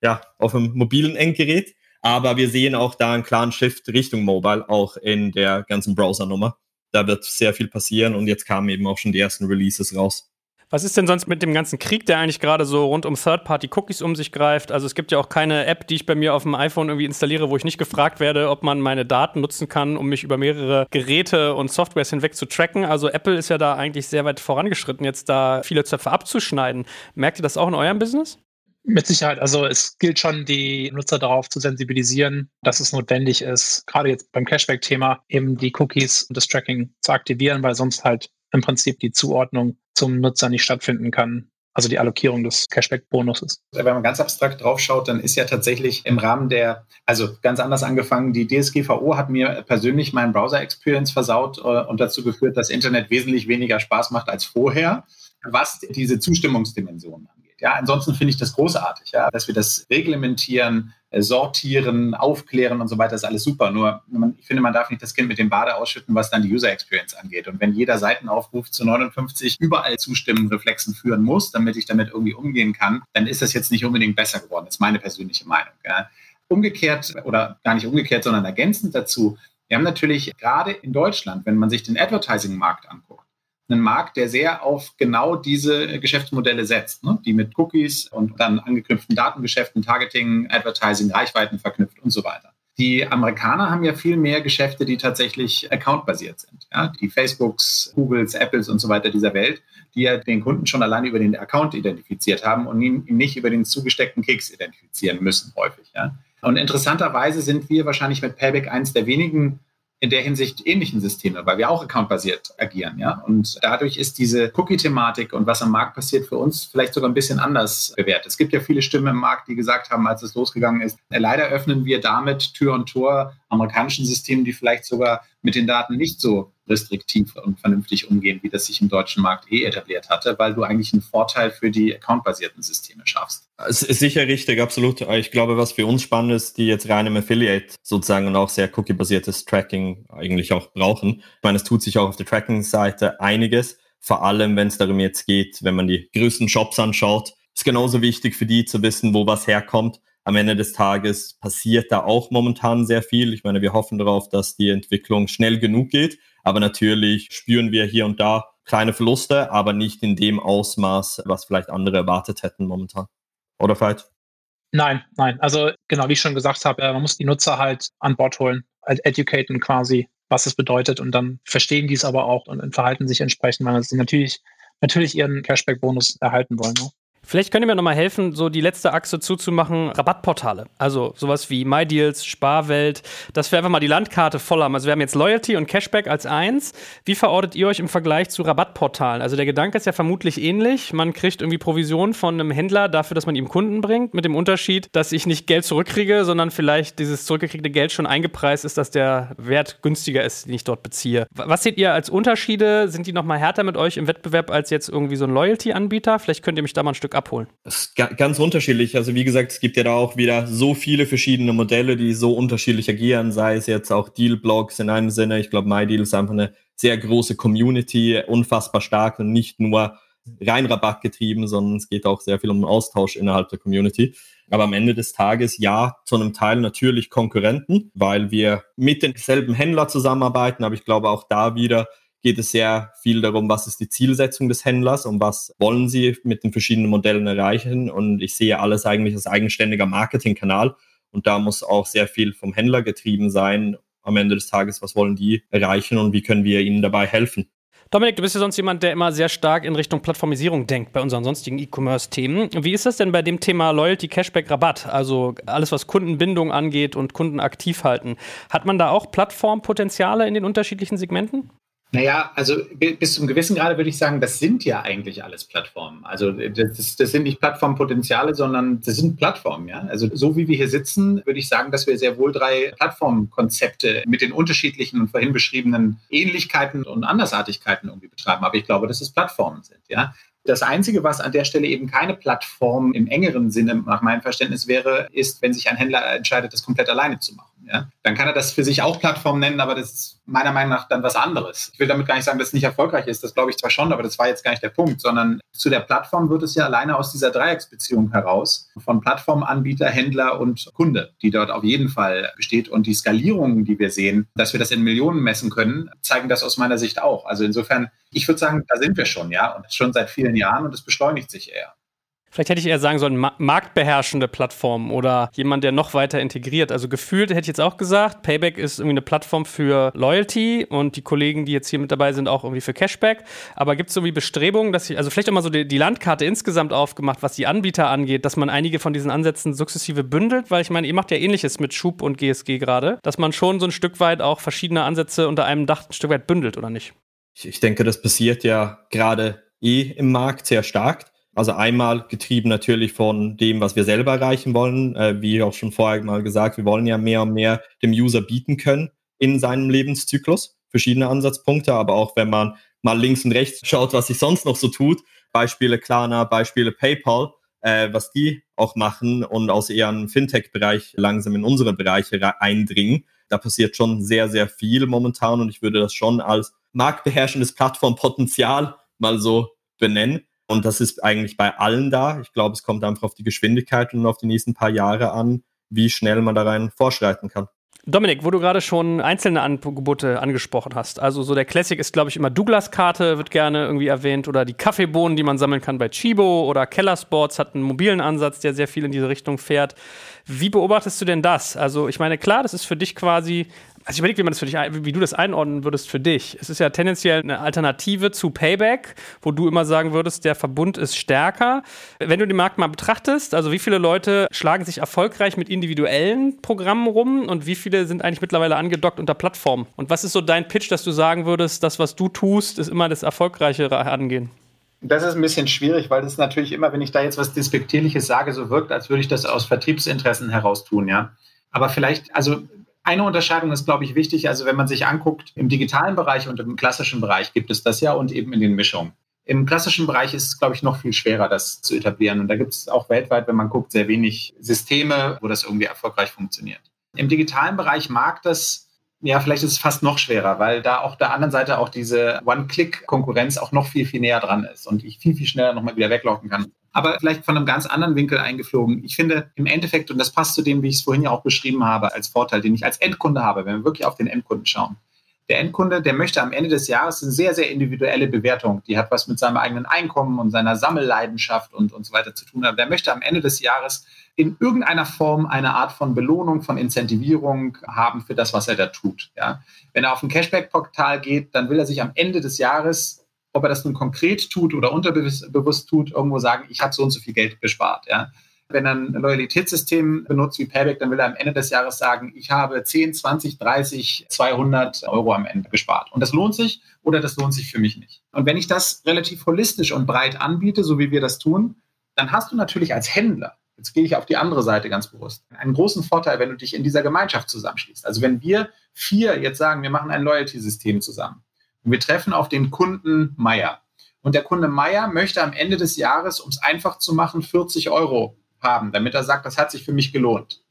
ja, auf dem mobilen Endgerät. Aber wir sehen auch da einen klaren Shift Richtung Mobile, auch in der ganzen Browser-Nummer. Da wird sehr viel passieren und jetzt kamen eben auch schon die ersten Releases raus. Was ist denn sonst mit dem ganzen Krieg, der eigentlich gerade so rund um Third-Party-Cookies um sich greift? Also es gibt ja auch keine App, die ich bei mir auf dem iPhone irgendwie installiere, wo ich nicht gefragt werde, ob man meine Daten nutzen kann, um mich über mehrere Geräte und Softwares hinweg zu tracken. Also Apple ist ja da eigentlich sehr weit vorangeschritten, jetzt da viele Zöpfe abzuschneiden. Merkt ihr das auch in eurem Business? Mit Sicherheit. Also es gilt schon, die Nutzer darauf zu sensibilisieren, dass es notwendig ist, gerade jetzt beim Cashback-Thema eben die Cookies und das Tracking zu aktivieren, weil sonst halt im Prinzip die Zuordnung zum Nutzer nicht stattfinden kann. Also die Allokierung des Cashback-Bonuses. Wenn man ganz abstrakt draufschaut, dann ist ja tatsächlich im Rahmen der, also ganz anders angefangen, die DSGVO hat mir persönlich meinen Browser-Experience versaut äh, und dazu geführt, dass Internet wesentlich weniger Spaß macht als vorher, was diese Zustimmungsdimension angeht. Ja, ansonsten finde ich das großartig, ja, dass wir das reglementieren, äh, sortieren, aufklären und so weiter, ist alles super. Nur, man, ich finde, man darf nicht das Kind mit dem Bade ausschütten, was dann die User Experience angeht. Und wenn jeder Seitenaufruf zu 59 überall zustimmen, Reflexen führen muss, damit ich damit irgendwie umgehen kann, dann ist das jetzt nicht unbedingt besser geworden. Das ist meine persönliche Meinung. Ja. Umgekehrt oder gar nicht umgekehrt, sondern ergänzend dazu, wir haben natürlich gerade in Deutschland, wenn man sich den Advertising-Markt anguckt, einen Markt, der sehr auf genau diese Geschäftsmodelle setzt, ne? die mit Cookies und dann angeknüpften Datengeschäften, Targeting, Advertising, Reichweiten verknüpft und so weiter. Die Amerikaner haben ja viel mehr Geschäfte, die tatsächlich accountbasiert sind. Ja? Die Facebooks, Googles, Apples und so weiter dieser Welt, die ja den Kunden schon alleine über den Account identifiziert haben und ihn nicht über den zugesteckten Keks identifizieren müssen, häufig. Ja? Und interessanterweise sind wir wahrscheinlich mit Payback eins der wenigen in der Hinsicht ähnlichen Systeme, weil wir auch accountbasiert agieren, ja. Und dadurch ist diese Cookie-Thematik und was am Markt passiert für uns vielleicht sogar ein bisschen anders bewertet. Es gibt ja viele Stimmen im Markt, die gesagt haben, als es losgegangen ist, leider öffnen wir damit Tür und Tor amerikanischen Systemen, die vielleicht sogar mit den Daten nicht so restriktiv und vernünftig umgehen, wie das sich im deutschen Markt eh etabliert hatte, weil du eigentlich einen Vorteil für die accountbasierten Systeme schaffst. Es ist sicher richtig, absolut. Ich glaube, was für uns spannend ist, die jetzt rein im Affiliate sozusagen und auch sehr cookie-basiertes Tracking eigentlich auch brauchen. Ich meine, es tut sich auch auf der Tracking-Seite einiges, vor allem wenn es darum jetzt geht, wenn man die größten Shops anschaut, ist genauso wichtig für die zu wissen, wo was herkommt. Am Ende des Tages passiert da auch momentan sehr viel. Ich meine, wir hoffen darauf, dass die Entwicklung schnell genug geht. Aber natürlich spüren wir hier und da kleine Verluste, aber nicht in dem Ausmaß, was vielleicht andere erwartet hätten momentan. Oder Veit? Nein, nein. Also genau, wie ich schon gesagt habe, man muss die Nutzer halt an Bord holen, educaten quasi, was es bedeutet und dann verstehen die es aber auch und verhalten sich entsprechend, weil sie natürlich, natürlich ihren Cashback-Bonus erhalten wollen. Ne? Vielleicht könnt ihr mir nochmal helfen, so die letzte Achse zuzumachen, Rabattportale. Also sowas wie MyDeals, Sparwelt, dass wir einfach mal die Landkarte voll haben. Also wir haben jetzt Loyalty und Cashback als eins. Wie verortet ihr euch im Vergleich zu Rabattportalen? Also der Gedanke ist ja vermutlich ähnlich. Man kriegt irgendwie Provision von einem Händler dafür, dass man ihm Kunden bringt, mit dem Unterschied, dass ich nicht Geld zurückkriege, sondern vielleicht dieses zurückgekriegte Geld schon eingepreist ist, dass der Wert günstiger ist, den ich dort beziehe. Was seht ihr als Unterschiede? Sind die nochmal härter mit euch im Wettbewerb als jetzt irgendwie so ein Loyalty-Anbieter? Vielleicht könnt ihr mich da mal ein Stück abholen? Das ist ganz unterschiedlich. Also wie gesagt, es gibt ja da auch wieder so viele verschiedene Modelle, die so unterschiedlich agieren, sei es jetzt auch Deal-Blogs in einem Sinne. Ich glaube, MyDeal ist einfach eine sehr große Community, unfassbar stark und nicht nur rein Rabatt getrieben, sondern es geht auch sehr viel um Austausch innerhalb der Community. Aber am Ende des Tages ja, zu einem Teil natürlich Konkurrenten, weil wir mit denselben Händlern zusammenarbeiten. Aber ich glaube auch da wieder geht es sehr viel darum, was ist die Zielsetzung des Händlers und was wollen sie mit den verschiedenen Modellen erreichen. Und ich sehe alles eigentlich als eigenständiger Marketingkanal. Und da muss auch sehr viel vom Händler getrieben sein. Am Ende des Tages, was wollen die erreichen und wie können wir ihnen dabei helfen? Dominik, du bist ja sonst jemand, der immer sehr stark in Richtung Plattformisierung denkt bei unseren sonstigen E-Commerce-Themen. Wie ist das denn bei dem Thema Loyalty, Cashback, Rabatt? Also alles, was Kundenbindung angeht und Kunden aktiv halten. Hat man da auch Plattformpotenziale in den unterschiedlichen Segmenten? Naja, also bis zum gewissen Grade würde ich sagen, das sind ja eigentlich alles Plattformen. Also das, das, sind nicht Plattformpotenziale, sondern das sind Plattformen. Ja? Also so wie wir hier sitzen, würde ich sagen, dass wir sehr wohl drei Plattformkonzepte mit den unterschiedlichen und vorhin beschriebenen Ähnlichkeiten und Andersartigkeiten irgendwie betreiben. Aber ich glaube, dass es Plattformen sind. Ja? Das Einzige, was an der Stelle eben keine Plattform im engeren Sinne nach meinem Verständnis wäre, ist, wenn sich ein Händler entscheidet, das komplett alleine zu machen. Ja? Dann kann er das für sich auch Plattform nennen, aber das ist meiner Meinung nach dann was anderes. Ich will damit gar nicht sagen, dass es nicht erfolgreich ist. Das glaube ich zwar schon, aber das war jetzt gar nicht der Punkt, sondern zu der Plattform wird es ja alleine aus dieser Dreiecksbeziehung heraus von Plattformanbieter, Händler und Kunde, die dort auf jeden Fall besteht. Und die Skalierungen, die wir sehen, dass wir das in Millionen messen können, zeigen das aus meiner Sicht auch. Also insofern, ich würde sagen, da sind wir schon, ja, und schon seit vielen Jahren und es beschleunigt sich eher. Vielleicht hätte ich eher sagen sollen, marktbeherrschende Plattform oder jemand, der noch weiter integriert. Also gefühlt hätte ich jetzt auch gesagt, Payback ist irgendwie eine Plattform für Loyalty und die Kollegen, die jetzt hier mit dabei sind, auch irgendwie für Cashback. Aber gibt es irgendwie Bestrebungen, dass ich, also vielleicht auch mal so die, die, Landkarte insgesamt aufgemacht, was die Anbieter angeht, dass man einige von diesen Ansätzen sukzessive bündelt? Weil ich meine, ihr macht ja ähnliches mit Schub und GSG gerade, dass man schon so ein Stück weit auch verschiedene Ansätze unter einem Dach ein Stück weit bündelt, oder nicht? Ich denke, das passiert ja gerade eh im Markt sehr stark. Also einmal getrieben natürlich von dem, was wir selber erreichen wollen. Äh, wie auch schon vorher mal gesagt, wir wollen ja mehr und mehr dem User bieten können in seinem Lebenszyklus. Verschiedene Ansatzpunkte, aber auch wenn man mal links und rechts schaut, was sich sonst noch so tut. Beispiele Klarna, Beispiele PayPal, äh, was die auch machen und aus ihrem Fintech-Bereich langsam in unsere Bereiche eindringen. Da passiert schon sehr, sehr viel momentan und ich würde das schon als marktbeherrschendes Plattformpotenzial mal so benennen. Und das ist eigentlich bei allen da. Ich glaube, es kommt einfach auf die Geschwindigkeit und auf die nächsten paar Jahre an, wie schnell man da rein vorschreiten kann. Dominik, wo du gerade schon einzelne Angebote angesprochen hast. Also so der Classic ist, glaube ich, immer Douglas-Karte, wird gerne irgendwie erwähnt, oder die Kaffeebohnen, die man sammeln kann bei Chibo oder Keller Sports hat einen mobilen Ansatz, der sehr viel in diese Richtung fährt. Wie beobachtest du denn das? Also ich meine, klar, das ist für dich quasi also ich überlege, wie man das für dich, wie du das einordnen würdest für dich. Es ist ja tendenziell eine Alternative zu Payback, wo du immer sagen würdest, der Verbund ist stärker. Wenn du den Markt mal betrachtest, also wie viele Leute schlagen sich erfolgreich mit individuellen Programmen rum und wie viele sind eigentlich mittlerweile angedockt unter Plattformen? Und was ist so dein Pitch, dass du sagen würdest, das, was du tust, ist immer das Erfolgreichere angehen? Das ist ein bisschen schwierig, weil das natürlich immer, wenn ich da jetzt was Despektierliches sage, so wirkt, als würde ich das aus Vertriebsinteressen heraus tun, ja. Aber vielleicht, also eine Unterscheidung ist, glaube ich, wichtig. Also wenn man sich anguckt, im digitalen Bereich und im klassischen Bereich gibt es das ja und eben in den Mischungen. Im klassischen Bereich ist es, glaube ich, noch viel schwerer, das zu etablieren. Und da gibt es auch weltweit, wenn man guckt, sehr wenig Systeme, wo das irgendwie erfolgreich funktioniert. Im digitalen Bereich mag das, ja, vielleicht ist es fast noch schwerer, weil da auf der anderen Seite auch diese One-Click-Konkurrenz auch noch viel, viel näher dran ist und ich viel, viel schneller nochmal wieder weglaufen kann aber vielleicht von einem ganz anderen Winkel eingeflogen. Ich finde im Endeffekt, und das passt zu dem, wie ich es vorhin ja auch beschrieben habe, als Vorteil, den ich als Endkunde habe, wenn wir wirklich auf den Endkunden schauen. Der Endkunde, der möchte am Ende des Jahres eine sehr, sehr individuelle Bewertung. Die hat was mit seinem eigenen Einkommen und seiner Sammelleidenschaft und, und so weiter zu tun. Aber der möchte am Ende des Jahres in irgendeiner Form eine Art von Belohnung, von Incentivierung haben für das, was er da tut. Ja? Wenn er auf ein Cashback-Portal geht, dann will er sich am Ende des Jahres ob er das nun konkret tut oder unterbewusst tut, irgendwo sagen, ich habe so und so viel Geld bespart. Ja. Wenn er ein Loyalitätssystem benutzt wie Payback, dann will er am Ende des Jahres sagen, ich habe 10, 20, 30, 200 Euro am Ende gespart. Und das lohnt sich oder das lohnt sich für mich nicht. Und wenn ich das relativ holistisch und breit anbiete, so wie wir das tun, dann hast du natürlich als Händler, jetzt gehe ich auf die andere Seite ganz bewusst, einen großen Vorteil, wenn du dich in dieser Gemeinschaft zusammenschließt. Also wenn wir vier jetzt sagen, wir machen ein Loyalty-System zusammen, und wir treffen auf den Kunden Meier. Und der Kunde Meier möchte am Ende des Jahres, um es einfach zu machen, 40 Euro haben, damit er sagt, das hat sich für mich gelohnt.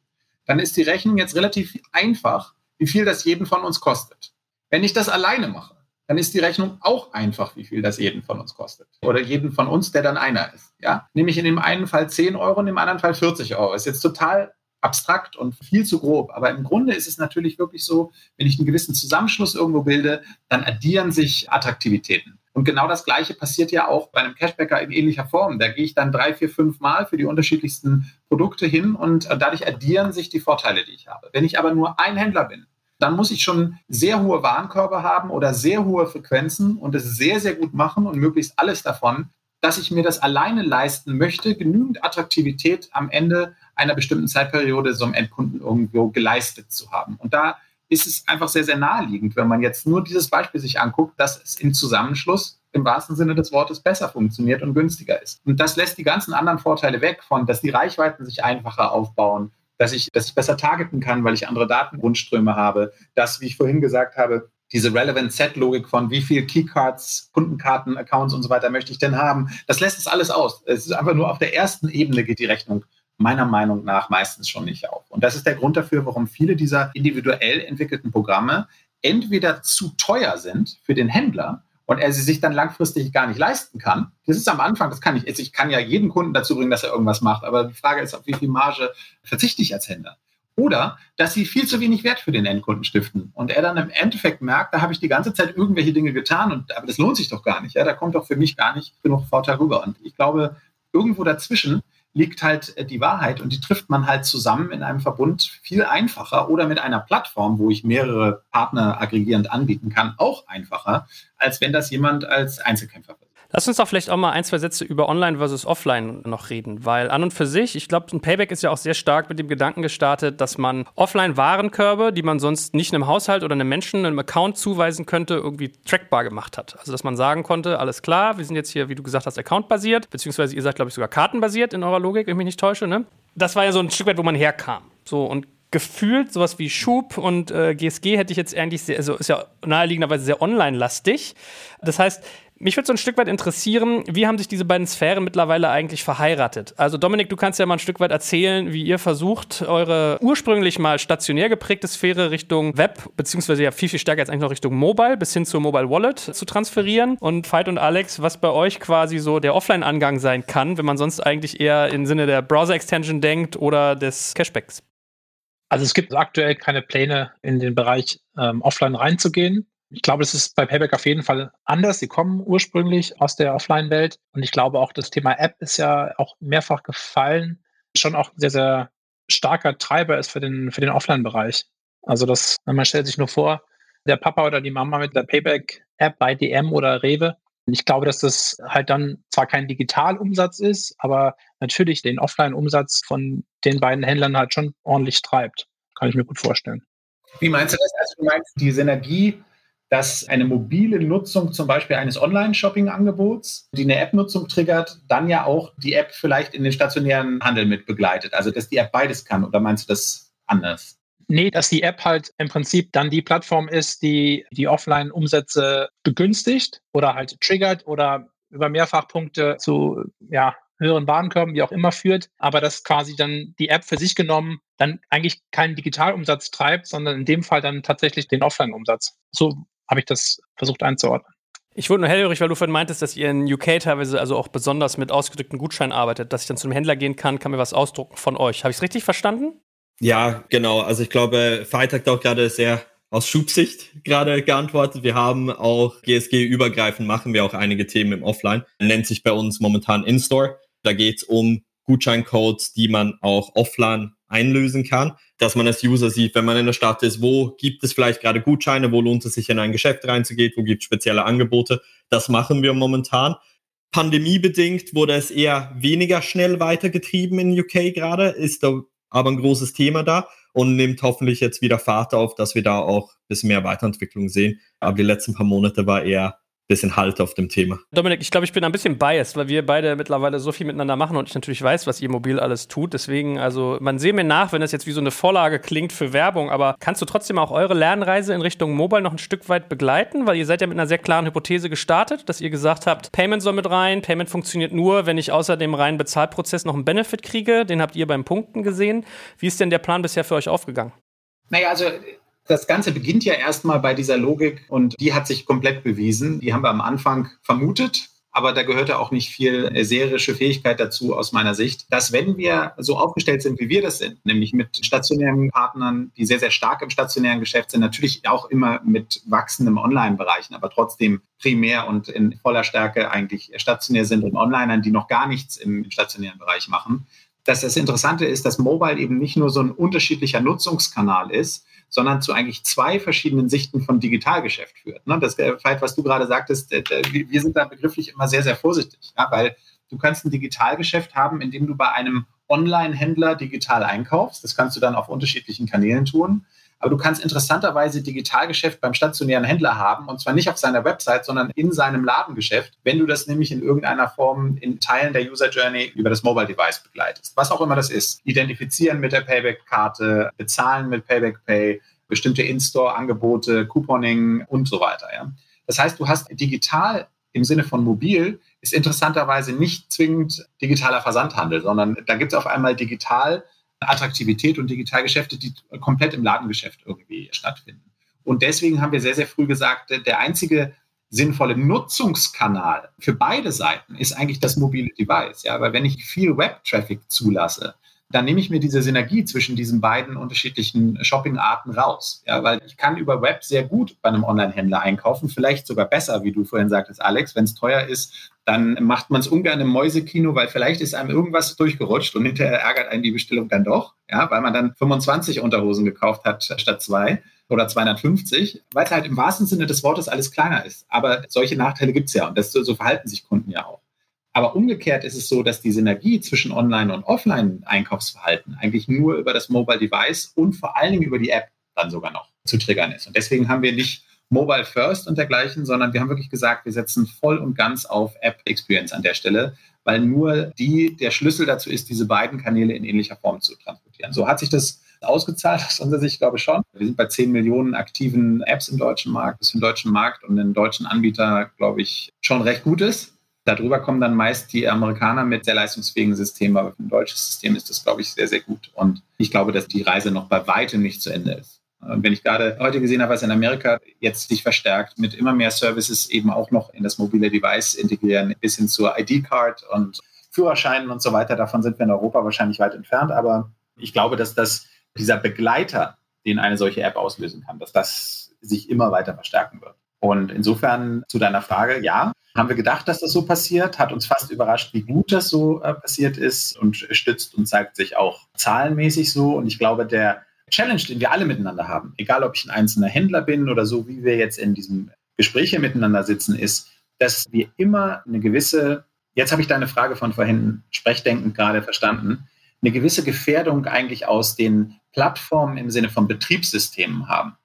Dann ist die Rechnung jetzt relativ einfach, wie viel das jeden von uns kostet. Wenn ich das alleine mache, dann ist die Rechnung auch einfach, wie viel das jeden von uns kostet. Oder jeden von uns, der dann einer ist. Ja? Nämlich in dem einen Fall 10 Euro, in dem anderen Fall 40 Euro. Ist jetzt total abstrakt und viel zu grob. Aber im Grunde ist es natürlich wirklich so, wenn ich einen gewissen Zusammenschluss irgendwo bilde, dann addieren sich Attraktivitäten. Und genau das Gleiche passiert ja auch bei einem Cashbacker in ähnlicher Form. Da gehe ich dann drei, vier, fünf Mal für die unterschiedlichsten Produkte hin und dadurch addieren sich die Vorteile, die ich habe. Wenn ich aber nur ein Händler bin, dann muss ich schon sehr hohe Warenkörbe haben oder sehr hohe Frequenzen und es sehr, sehr gut machen und möglichst alles davon, dass ich mir das alleine leisten möchte, genügend Attraktivität am Ende einer bestimmten Zeitperiode so einem Endkunden irgendwo geleistet zu haben. Und da ist es einfach sehr, sehr naheliegend, wenn man jetzt nur dieses Beispiel sich anguckt, dass es im Zusammenschluss im wahrsten Sinne des Wortes besser funktioniert und günstiger ist. Und das lässt die ganzen anderen Vorteile weg von, dass die Reichweiten sich einfacher aufbauen, dass ich, dass ich besser targeten kann, weil ich andere Datengrundströme habe, dass, wie ich vorhin gesagt habe, diese Relevant Set Logik von wie viel Keycards, Kundenkarten, Accounts und so weiter möchte ich denn haben, das lässt es alles aus. Es ist einfach nur auf der ersten Ebene geht die Rechnung meiner Meinung nach meistens schon nicht auf. Und das ist der Grund dafür, warum viele dieser individuell entwickelten Programme entweder zu teuer sind für den Händler und er sie sich dann langfristig gar nicht leisten kann. Das ist am Anfang, das kann ich, also ich kann ja jeden Kunden dazu bringen, dass er irgendwas macht, aber die Frage ist, auf wie viel Marge verzichte ich als Händler? Oder dass sie viel zu wenig Wert für den Endkunden stiften und er dann im Endeffekt merkt, da habe ich die ganze Zeit irgendwelche Dinge getan und aber das lohnt sich doch gar nicht. Ja, da kommt doch für mich gar nicht genug Vorteil rüber. Und ich glaube, irgendwo dazwischen liegt halt äh, die Wahrheit und die trifft man halt zusammen in einem Verbund viel einfacher oder mit einer Plattform, wo ich mehrere Partner aggregierend anbieten kann, auch einfacher, als wenn das jemand als Einzelkämpfer versucht. Lass uns doch vielleicht auch mal ein, zwei Sätze über Online versus Offline noch reden, weil an und für sich, ich glaube, ein Payback ist ja auch sehr stark mit dem Gedanken gestartet, dass man Offline-Warenkörbe, die man sonst nicht einem Haushalt oder einem Menschen, einem Account zuweisen könnte, irgendwie trackbar gemacht hat. Also, dass man sagen konnte, alles klar, wir sind jetzt hier, wie du gesagt hast, Account-basiert, beziehungsweise ihr seid, glaube ich, sogar kartenbasiert in eurer Logik, wenn ich mich nicht täusche, ne? Das war ja so ein Stück weit, wo man herkam. So, und gefühlt sowas wie Schub und äh, GSG hätte ich jetzt eigentlich sehr, also ist ja naheliegenderweise sehr online-lastig. Das heißt, mich würde so ein Stück weit interessieren, wie haben sich diese beiden Sphären mittlerweile eigentlich verheiratet? Also Dominik, du kannst ja mal ein Stück weit erzählen, wie ihr versucht, eure ursprünglich mal stationär geprägte Sphäre Richtung Web, beziehungsweise ja viel, viel stärker jetzt eigentlich noch Richtung Mobile, bis hin zur Mobile Wallet zu transferieren. Und Veit und Alex, was bei euch quasi so der Offline-Angang sein kann, wenn man sonst eigentlich eher im Sinne der Browser-Extension denkt oder des Cashbacks. Also es gibt aktuell keine Pläne, in den Bereich ähm, offline reinzugehen. Ich glaube, es ist bei Payback auf jeden Fall anders. Sie kommen ursprünglich aus der Offline-Welt und ich glaube auch, das Thema App ist ja auch mehrfach gefallen. Schon auch ein sehr, sehr starker Treiber ist für den, für den Offline-Bereich. Also das, man stellt sich nur vor, der Papa oder die Mama mit der Payback-App bei DM oder Rewe. Ich glaube, dass das halt dann zwar kein Digitalumsatz ist, aber natürlich den Offline-Umsatz von den beiden Händlern halt schon ordentlich treibt. Kann ich mir gut vorstellen. Wie meinst du das? Also du meinst die Synergie dass eine mobile Nutzung zum Beispiel eines Online-Shopping-Angebots, die eine App-Nutzung triggert, dann ja auch die App vielleicht in den stationären Handel mit begleitet. Also dass die App beides kann. Oder meinst du das anders? Nee, dass die App halt im Prinzip dann die Plattform ist, die die Offline-Umsätze begünstigt oder halt triggert oder über Mehrfachpunkte zu ja, höheren Warenkörben, wie auch immer, führt, aber dass quasi dann die App für sich genommen dann eigentlich keinen Digitalumsatz treibt, sondern in dem Fall dann tatsächlich den Offline-Umsatz. So habe ich das versucht einzuordnen. Ich wurde nur hellhörig, weil du vorhin meintest, dass ihr in UK teilweise also auch besonders mit ausgedrückten Gutscheinen arbeitet, dass ich dann zu einem Händler gehen kann, kann mir was ausdrucken von euch. Habe ich es richtig verstanden? Ja, genau. Also ich glaube, Veit hat auch gerade sehr aus Schubsicht gerade geantwortet. Wir haben auch GSG-übergreifend machen wir auch einige Themen im Offline. Nennt sich bei uns momentan In-Store. Da geht es um Gutscheincodes, die man auch offline einlösen kann, dass man als User sieht, wenn man in der Stadt ist, wo gibt es vielleicht gerade Gutscheine, wo lohnt es sich in ein Geschäft reinzugehen, wo gibt es spezielle Angebote. Das machen wir momentan. Pandemiebedingt wurde es eher weniger schnell weitergetrieben in UK gerade, ist aber ein großes Thema da und nimmt hoffentlich jetzt wieder Fahrt auf, dass wir da auch ein bisschen mehr Weiterentwicklung sehen. Aber die letzten paar Monate war eher bisschen Halt auf dem Thema. Dominik, ich glaube, ich bin ein bisschen biased, weil wir beide mittlerweile so viel miteinander machen und ich natürlich weiß, was ihr mobil alles tut. Deswegen, also man sehe mir nach, wenn das jetzt wie so eine Vorlage klingt für Werbung, aber kannst du trotzdem auch eure Lernreise in Richtung Mobile noch ein Stück weit begleiten? Weil ihr seid ja mit einer sehr klaren Hypothese gestartet, dass ihr gesagt habt, Payment soll mit rein, Payment funktioniert nur, wenn ich außer dem reinen Bezahlprozess noch einen Benefit kriege. Den habt ihr beim Punkten gesehen. Wie ist denn der Plan bisher für euch aufgegangen? Naja, also Das Ganze beginnt ja erstmal bei dieser Logik und die hat sich komplett bewiesen. Die haben wir am Anfang vermutet, aber da gehörte auch nicht viel äh, serische Fähigkeit dazu aus meiner Sicht, dass wenn wir so aufgestellt sind, wie wir das sind, nämlich mit stationären Partnern, die sehr, sehr stark im stationären Geschäft sind, natürlich auch immer mit wachsendem Online-Bereichen, aber trotzdem primär und in voller Stärke eigentlich stationär sind und Onlinern, die noch gar nichts im stationären Bereich machen, dass das Interessante ist, dass Mobile eben nicht nur so ein unterschiedlicher Nutzungskanal ist, sondern zu eigentlich zwei verschiedenen Sichten von Digitalgeschäft führt. Ne? Das, vielleicht, was du gerade sagtest, wir sind da begrifflich immer sehr, sehr vorsichtig, ja? weil du kannst ein Digitalgeschäft haben, in dem du bei einem Online-Händler digital einkaufst. Das kannst du dann auf unterschiedlichen Kanälen tun. Aber du kannst interessanterweise Digitalgeschäft beim stationären Händler haben und zwar nicht auf seiner Website, sondern in seinem Ladengeschäft, wenn du das nämlich in irgendeiner Form in Teilen der User Journey über das Mobile Device begleitest. Was auch immer das ist. Identifizieren mit der Payback-Karte, bezahlen mit Payback Pay, bestimmte In-Store-Angebote, Couponing und so weiter. Ja. Das heißt, du hast digital im Sinne von mobil ist interessanterweise nicht zwingend digitaler Versandhandel, sondern da gibt es auf einmal digital Attraktivität und Digitalgeschäfte, die komplett im Ladengeschäft irgendwie stattfinden. Und deswegen haben wir sehr, sehr früh gesagt, der einzige sinnvolle Nutzungskanal für beide Seiten ist eigentlich das mobile Device. Ja, weil wenn ich viel Web-Traffic zulasse, dann nehme ich mir diese Synergie zwischen diesen beiden unterschiedlichen Shopping-Arten raus. Ja, weil ich kann über Web sehr gut bei einem Online-Händler einkaufen, vielleicht sogar besser, wie du vorhin sagtest, Alex. Wenn es teuer ist, dann macht man es ungern im Mäusekino, weil vielleicht ist einem irgendwas durchgerutscht und hinterher ärgert einen die Bestellung dann doch, ja, weil man dann 25 Unterhosen gekauft hat statt zwei oder 250, weil es halt im wahrsten Sinne des Wortes alles kleiner ist. Aber solche Nachteile gibt es ja und das, so verhalten sich Kunden ja auch. Aber umgekehrt ist es so, dass die Synergie zwischen Online- und Offline-Einkaufsverhalten eigentlich nur über das Mobile Device und vor allen Dingen über die App dann sogar noch zu triggern ist. Und deswegen haben wir nicht Mobile First und dergleichen, sondern wir haben wirklich gesagt, wir setzen voll und ganz auf App Experience an der Stelle, weil nur die der Schlüssel dazu ist, diese beiden Kanäle in ähnlicher Form zu transportieren. So hat sich das ausgezahlt aus unserer Sicht, glaube ich schon. Wir sind bei 10 Millionen aktiven Apps im deutschen Markt, das ist im deutschen Markt und den deutschen Anbieter, glaube ich, schon recht gut ist. Darüber kommen dann meist die Amerikaner mit sehr leistungsfähigen Systemen, aber für ein deutsches System ist das, glaube ich, sehr, sehr gut. Und ich glaube, dass die Reise noch bei weitem nicht zu Ende ist. Und wenn ich gerade heute gesehen habe, was in Amerika jetzt sich verstärkt mit immer mehr Services eben auch noch in das mobile Device integrieren, bis hin zur ID-Card und Führerscheinen und so weiter, davon sind wir in Europa wahrscheinlich weit entfernt. Aber ich glaube, dass das dieser Begleiter, den eine solche App auslösen kann, dass das sich immer weiter verstärken wird. Und insofern zu deiner Frage, ja, haben wir gedacht, dass das so passiert, hat uns fast überrascht, wie gut das so äh, passiert ist und stützt und zeigt sich auch zahlenmäßig so. Und ich glaube, der Challenge, den wir alle miteinander haben, egal ob ich ein einzelner Händler bin oder so, wie wir jetzt in diesem Gespräch hier miteinander sitzen, ist, dass wir immer eine gewisse, jetzt habe ich deine Frage von vorhin sprechdenkend gerade verstanden, eine gewisse Gefährdung eigentlich aus den Plattformen im Sinne von Betriebssystemen haben.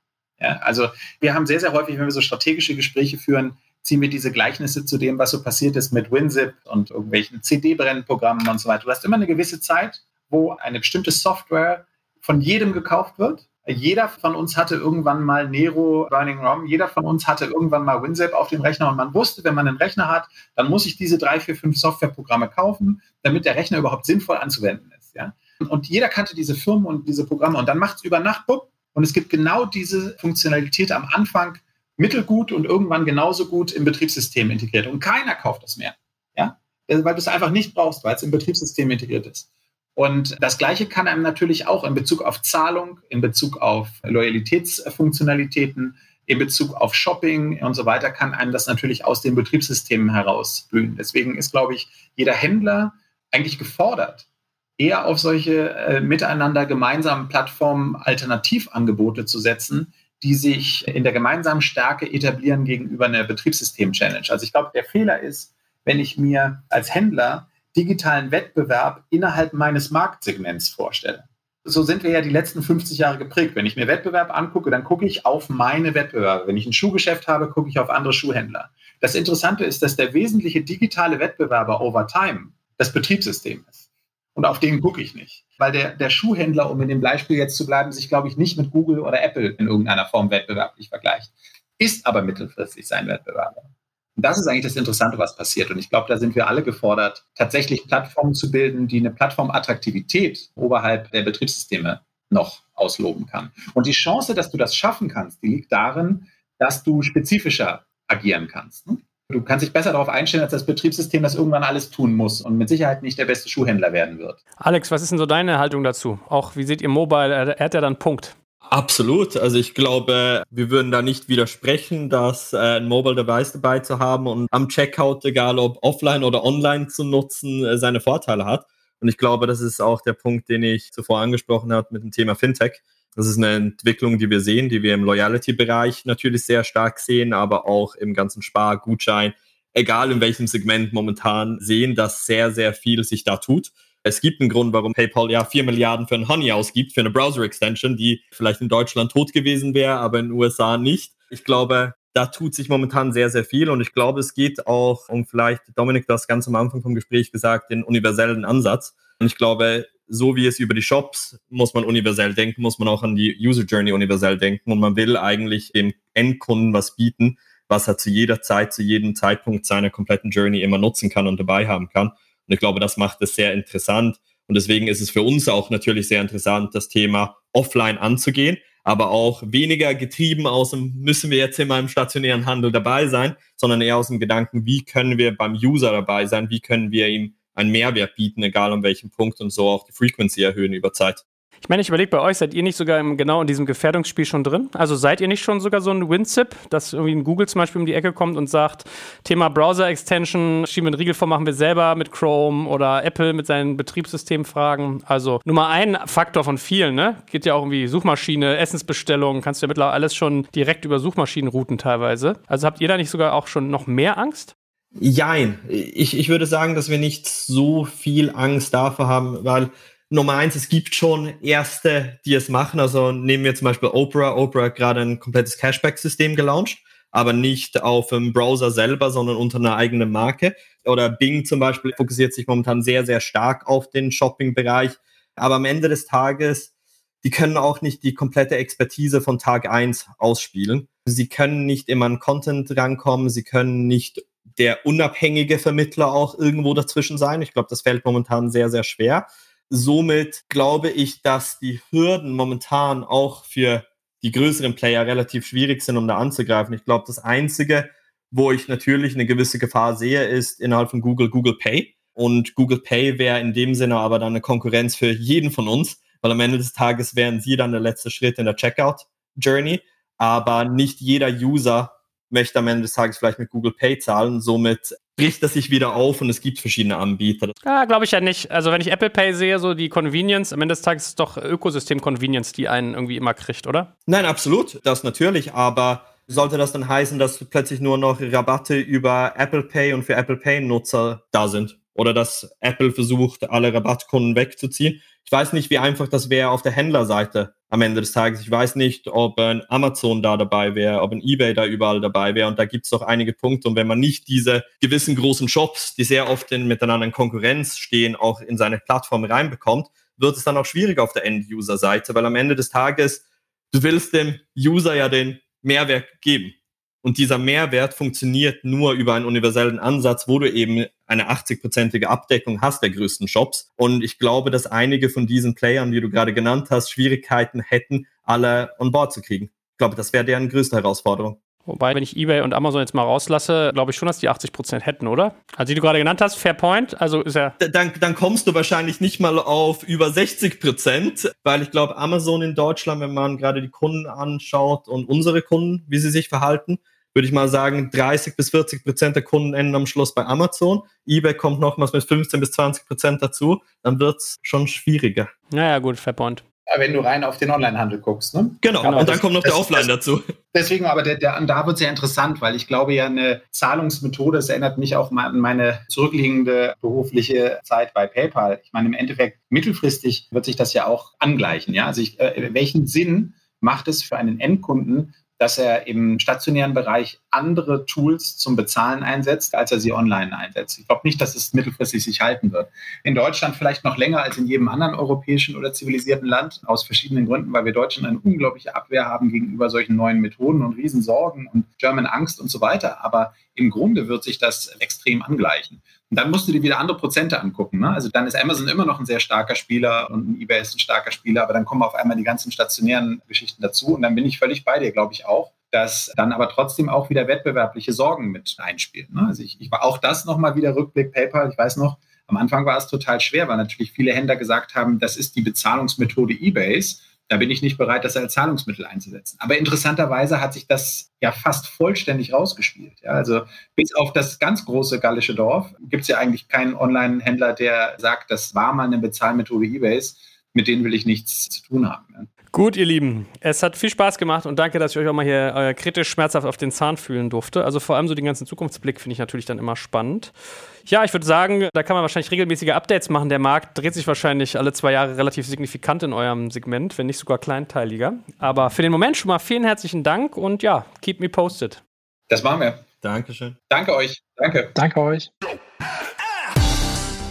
Ja, also wir haben sehr, sehr häufig, wenn wir so strategische Gespräche führen, ziehen wir diese Gleichnisse zu dem, was so passiert ist mit WinZip und irgendwelchen CD-Brennprogrammen und so weiter. Du hast immer eine gewisse Zeit, wo eine bestimmte Software von jedem gekauft wird. Jeder von uns hatte irgendwann mal Nero Burning ROM, jeder von uns hatte irgendwann mal WinZip auf dem Rechner und man wusste, wenn man einen Rechner hat, dann muss ich diese drei, vier, fünf Softwareprogramme kaufen, damit der Rechner überhaupt sinnvoll anzuwenden ist. Ja? Und jeder kannte diese Firmen und diese Programme und dann macht es über Nacht, bupp, und es gibt genau diese Funktionalität am Anfang mittelgut und irgendwann genauso gut im Betriebssystem integriert. Und keiner kauft das mehr. Ja? Weil du es einfach nicht brauchst, weil es im Betriebssystem integriert ist. Und das Gleiche kann einem natürlich auch in Bezug auf Zahlung, in Bezug auf Loyalitätsfunktionalitäten, in Bezug auf Shopping und so weiter, kann einem das natürlich aus den Betriebssystemen herausblühen. Deswegen ist, glaube ich, jeder Händler eigentlich gefordert, eher auf solche äh, miteinander gemeinsamen Plattformen Alternativangebote zu setzen, die sich in der gemeinsamen Stärke etablieren gegenüber einer Betriebssystem-Challenge. Also ich glaube, der Fehler ist, wenn ich mir als Händler digitalen Wettbewerb innerhalb meines Marktsegments vorstelle. So sind wir ja die letzten 50 Jahre geprägt. Wenn ich mir Wettbewerb angucke, dann gucke ich auf meine Wettbewerbe. Wenn ich ein Schuhgeschäft habe, gucke ich auf andere Schuhhändler. Das Interessante ist, dass der wesentliche digitale Wettbewerber over time das Betriebssystem ist. Und auf den gucke ich nicht. Weil der, der Schuhhändler, um in dem Beispiel jetzt zu bleiben, sich, glaube ich, nicht mit Google oder Apple in irgendeiner Form wettbewerblich vergleicht. Ist aber mittelfristig sein Wettbewerber. Und das ist eigentlich das Interessante, was passiert. Und ich glaube, da sind wir alle gefordert, tatsächlich Plattformen zu bilden, die eine Plattformattraktivität oberhalb der Betriebssysteme noch ausloben kann. Und die Chance, dass du das schaffen kannst, die liegt darin, dass du spezifischer agieren kannst. Du kannst dich besser darauf einstellen, als das Betriebssystem das irgendwann alles tun muss und mit Sicherheit nicht der beste Schuhhändler werden wird. Alex, was ist denn so deine Haltung dazu? Auch wie seht ihr Mobile? Er hat ja dann Punkt. Absolut. Also ich glaube, wir würden da nicht widersprechen, dass äh, ein Mobile Device dabei zu haben und am Checkout, egal ob offline oder online zu nutzen, äh, seine Vorteile hat. Und ich glaube, das ist auch der Punkt, den ich zuvor angesprochen habe mit dem Thema Fintech. Das ist eine Entwicklung, die wir sehen, die wir im Loyalty-Bereich natürlich sehr stark sehen, aber auch im ganzen Spar, Gutschein, egal in welchem Segment momentan sehen, dass sehr, sehr viel sich da tut. Es gibt einen Grund, warum PayPal ja 4 Milliarden für ein Honey ausgibt, für eine Browser-Extension, die vielleicht in Deutschland tot gewesen wäre, aber in den USA nicht. Ich glaube, da tut sich momentan sehr, sehr viel und ich glaube, es geht auch um vielleicht, Dominik, das ganz am Anfang vom Gespräch gesagt, den universellen Ansatz. Und ich glaube, so wie es über die Shops muss man universell denken, muss man auch an die User Journey universell denken und man will eigentlich dem Endkunden was bieten, was er zu jeder Zeit, zu jedem Zeitpunkt seiner kompletten Journey immer nutzen kann und dabei haben kann. Und ich glaube, das macht es sehr interessant. Und deswegen ist es für uns auch natürlich sehr interessant, das Thema offline anzugehen, aber auch weniger getrieben aus dem, müssen wir jetzt immer im stationären Handel dabei sein, sondern eher aus dem Gedanken, wie können wir beim User dabei sein, wie können wir ihm einen Mehrwert bieten, egal an welchem Punkt und so auch die Frequency erhöhen über Zeit. Ich meine, ich überlege bei euch, seid ihr nicht sogar im, genau in diesem Gefährdungsspiel schon drin? Also seid ihr nicht schon sogar so ein WinZip, dass irgendwie ein Google zum Beispiel um die Ecke kommt und sagt, Thema Browser-Extension, schieben wir einen Riegel vor, machen wir selber mit Chrome oder Apple mit seinen Betriebssystemfragen. Also Nummer ein Faktor von vielen, ne? Geht ja auch irgendwie Suchmaschine, Essensbestellung, kannst du ja mittlerweile alles schon direkt über Suchmaschinen routen teilweise. Also habt ihr da nicht sogar auch schon noch mehr Angst? Jein. Ich, ich würde sagen, dass wir nicht so viel Angst davor haben, weil Nummer eins, es gibt schon erste, die es machen. Also nehmen wir zum Beispiel Opera. Opera hat gerade ein komplettes Cashback-System gelauncht, aber nicht auf dem Browser selber, sondern unter einer eigenen Marke. Oder Bing zum Beispiel fokussiert sich momentan sehr, sehr stark auf den Shopping-Bereich. Aber am Ende des Tages, die können auch nicht die komplette Expertise von Tag eins ausspielen. Sie können nicht immer an Content rankommen, sie können nicht der unabhängige Vermittler auch irgendwo dazwischen sein. Ich glaube, das fällt momentan sehr, sehr schwer somit glaube ich, dass die Hürden momentan auch für die größeren Player relativ schwierig sind, um da anzugreifen. Ich glaube, das Einzige, wo ich natürlich eine gewisse Gefahr sehe, ist innerhalb von Google Google Pay. Und Google Pay wäre in dem Sinne aber dann eine Konkurrenz für jeden von uns, weil am Ende des Tages wären sie dann der letzte Schritt in der Checkout Journey. Aber nicht jeder User möchte am Ende des Tages vielleicht mit Google Pay zahlen. Somit bricht das sich wieder auf und es gibt verschiedene Anbieter. Ja, glaube ich ja nicht. Also wenn ich Apple Pay sehe, so die Convenience, am Ende des Tages ist es doch Ökosystem-Convenience, die einen irgendwie immer kriegt, oder? Nein, absolut, das natürlich, aber sollte das dann heißen, dass plötzlich nur noch Rabatte über Apple Pay und für Apple Pay-Nutzer da sind? Oder dass Apple versucht, alle Rabattkunden wegzuziehen? Ich weiß nicht, wie einfach das wäre auf der Händlerseite am Ende des Tages. Ich weiß nicht, ob ein Amazon da dabei wäre, ob ein eBay da überall dabei wäre. Und da gibt es doch einige Punkte. Und wenn man nicht diese gewissen großen Shops, die sehr oft in, miteinander in Konkurrenz stehen, auch in seine Plattform reinbekommt, wird es dann auch schwierig auf der End-User-Seite, weil am Ende des Tages, du willst dem User ja den Mehrwert geben. Und dieser Mehrwert funktioniert nur über einen universellen Ansatz, wo du eben eine 80-prozentige Abdeckung hast der größten Shops. Und ich glaube, dass einige von diesen Playern, die du gerade genannt hast, Schwierigkeiten hätten, alle on board zu kriegen. Ich glaube, das wäre deren größte Herausforderung. Wobei, wenn ich eBay und Amazon jetzt mal rauslasse, glaube ich schon, dass die 80 Prozent hätten, oder? Also, die du gerade genannt hast, Fair Point, also ist ja. Dann, dann kommst du wahrscheinlich nicht mal auf über 60 Prozent, weil ich glaube, Amazon in Deutschland, wenn man gerade die Kunden anschaut und unsere Kunden, wie sie sich verhalten, würde ich mal sagen, 30 bis 40 Prozent der Kunden enden am Schluss bei Amazon. eBay kommt nochmals mit 15 bis 20 Prozent dazu. Dann wird es schon schwieriger. Naja, gut, Fair Point wenn du rein auf den Onlinehandel guckst. Ne? Genau. genau, und dann kommt noch der Offline das, dazu. [LAUGHS] Deswegen, aber der, der, da wird es ja interessant, weil ich glaube ja, eine Zahlungsmethode, das erinnert mich auch mal an meine zurückliegende berufliche Zeit bei PayPal. Ich meine, im Endeffekt, mittelfristig wird sich das ja auch angleichen. Ja? Also ich, äh, welchen Sinn macht es für einen Endkunden, dass er im stationären Bereich andere Tools zum Bezahlen einsetzt, als er sie online einsetzt. Ich glaube nicht, dass es mittelfristig sich halten wird. In Deutschland vielleicht noch länger als in jedem anderen europäischen oder zivilisierten Land, aus verschiedenen Gründen, weil wir Deutschen eine unglaubliche Abwehr haben gegenüber solchen neuen Methoden und Riesensorgen und German Angst und so weiter. Aber im Grunde wird sich das extrem angleichen. Und dann musst du dir wieder andere Prozente angucken. Ne? Also dann ist Amazon immer noch ein sehr starker Spieler und ein eBay ist ein starker Spieler, aber dann kommen auf einmal die ganzen stationären Geschichten dazu. Und dann bin ich völlig bei dir, glaube ich auch, dass dann aber trotzdem auch wieder wettbewerbliche Sorgen mit einspielen. Ne? Also ich, ich war auch das nochmal wieder Rückblick PayPal. Ich weiß noch, am Anfang war es total schwer, weil natürlich viele Händler gesagt haben, das ist die Bezahlungsmethode eBays. Da bin ich nicht bereit, das als Zahlungsmittel einzusetzen. Aber interessanterweise hat sich das ja fast vollständig rausgespielt. Ja, also bis auf das ganz große gallische Dorf gibt es ja eigentlich keinen Online-Händler, der sagt, das war mal eine Bezahlmethode eBays. Mit denen will ich nichts zu tun haben. Gut, ihr Lieben, es hat viel Spaß gemacht und danke, dass ich euch auch mal hier äh, kritisch schmerzhaft auf den Zahn fühlen durfte. Also vor allem so den ganzen Zukunftsblick finde ich natürlich dann immer spannend. Ja, ich würde sagen, da kann man wahrscheinlich regelmäßige Updates machen. Der Markt dreht sich wahrscheinlich alle zwei Jahre relativ signifikant in eurem Segment, wenn nicht sogar kleinteiliger. Aber für den Moment schon mal vielen herzlichen Dank und ja, keep me posted. Das machen wir. Dankeschön. Danke euch. Danke. Danke euch.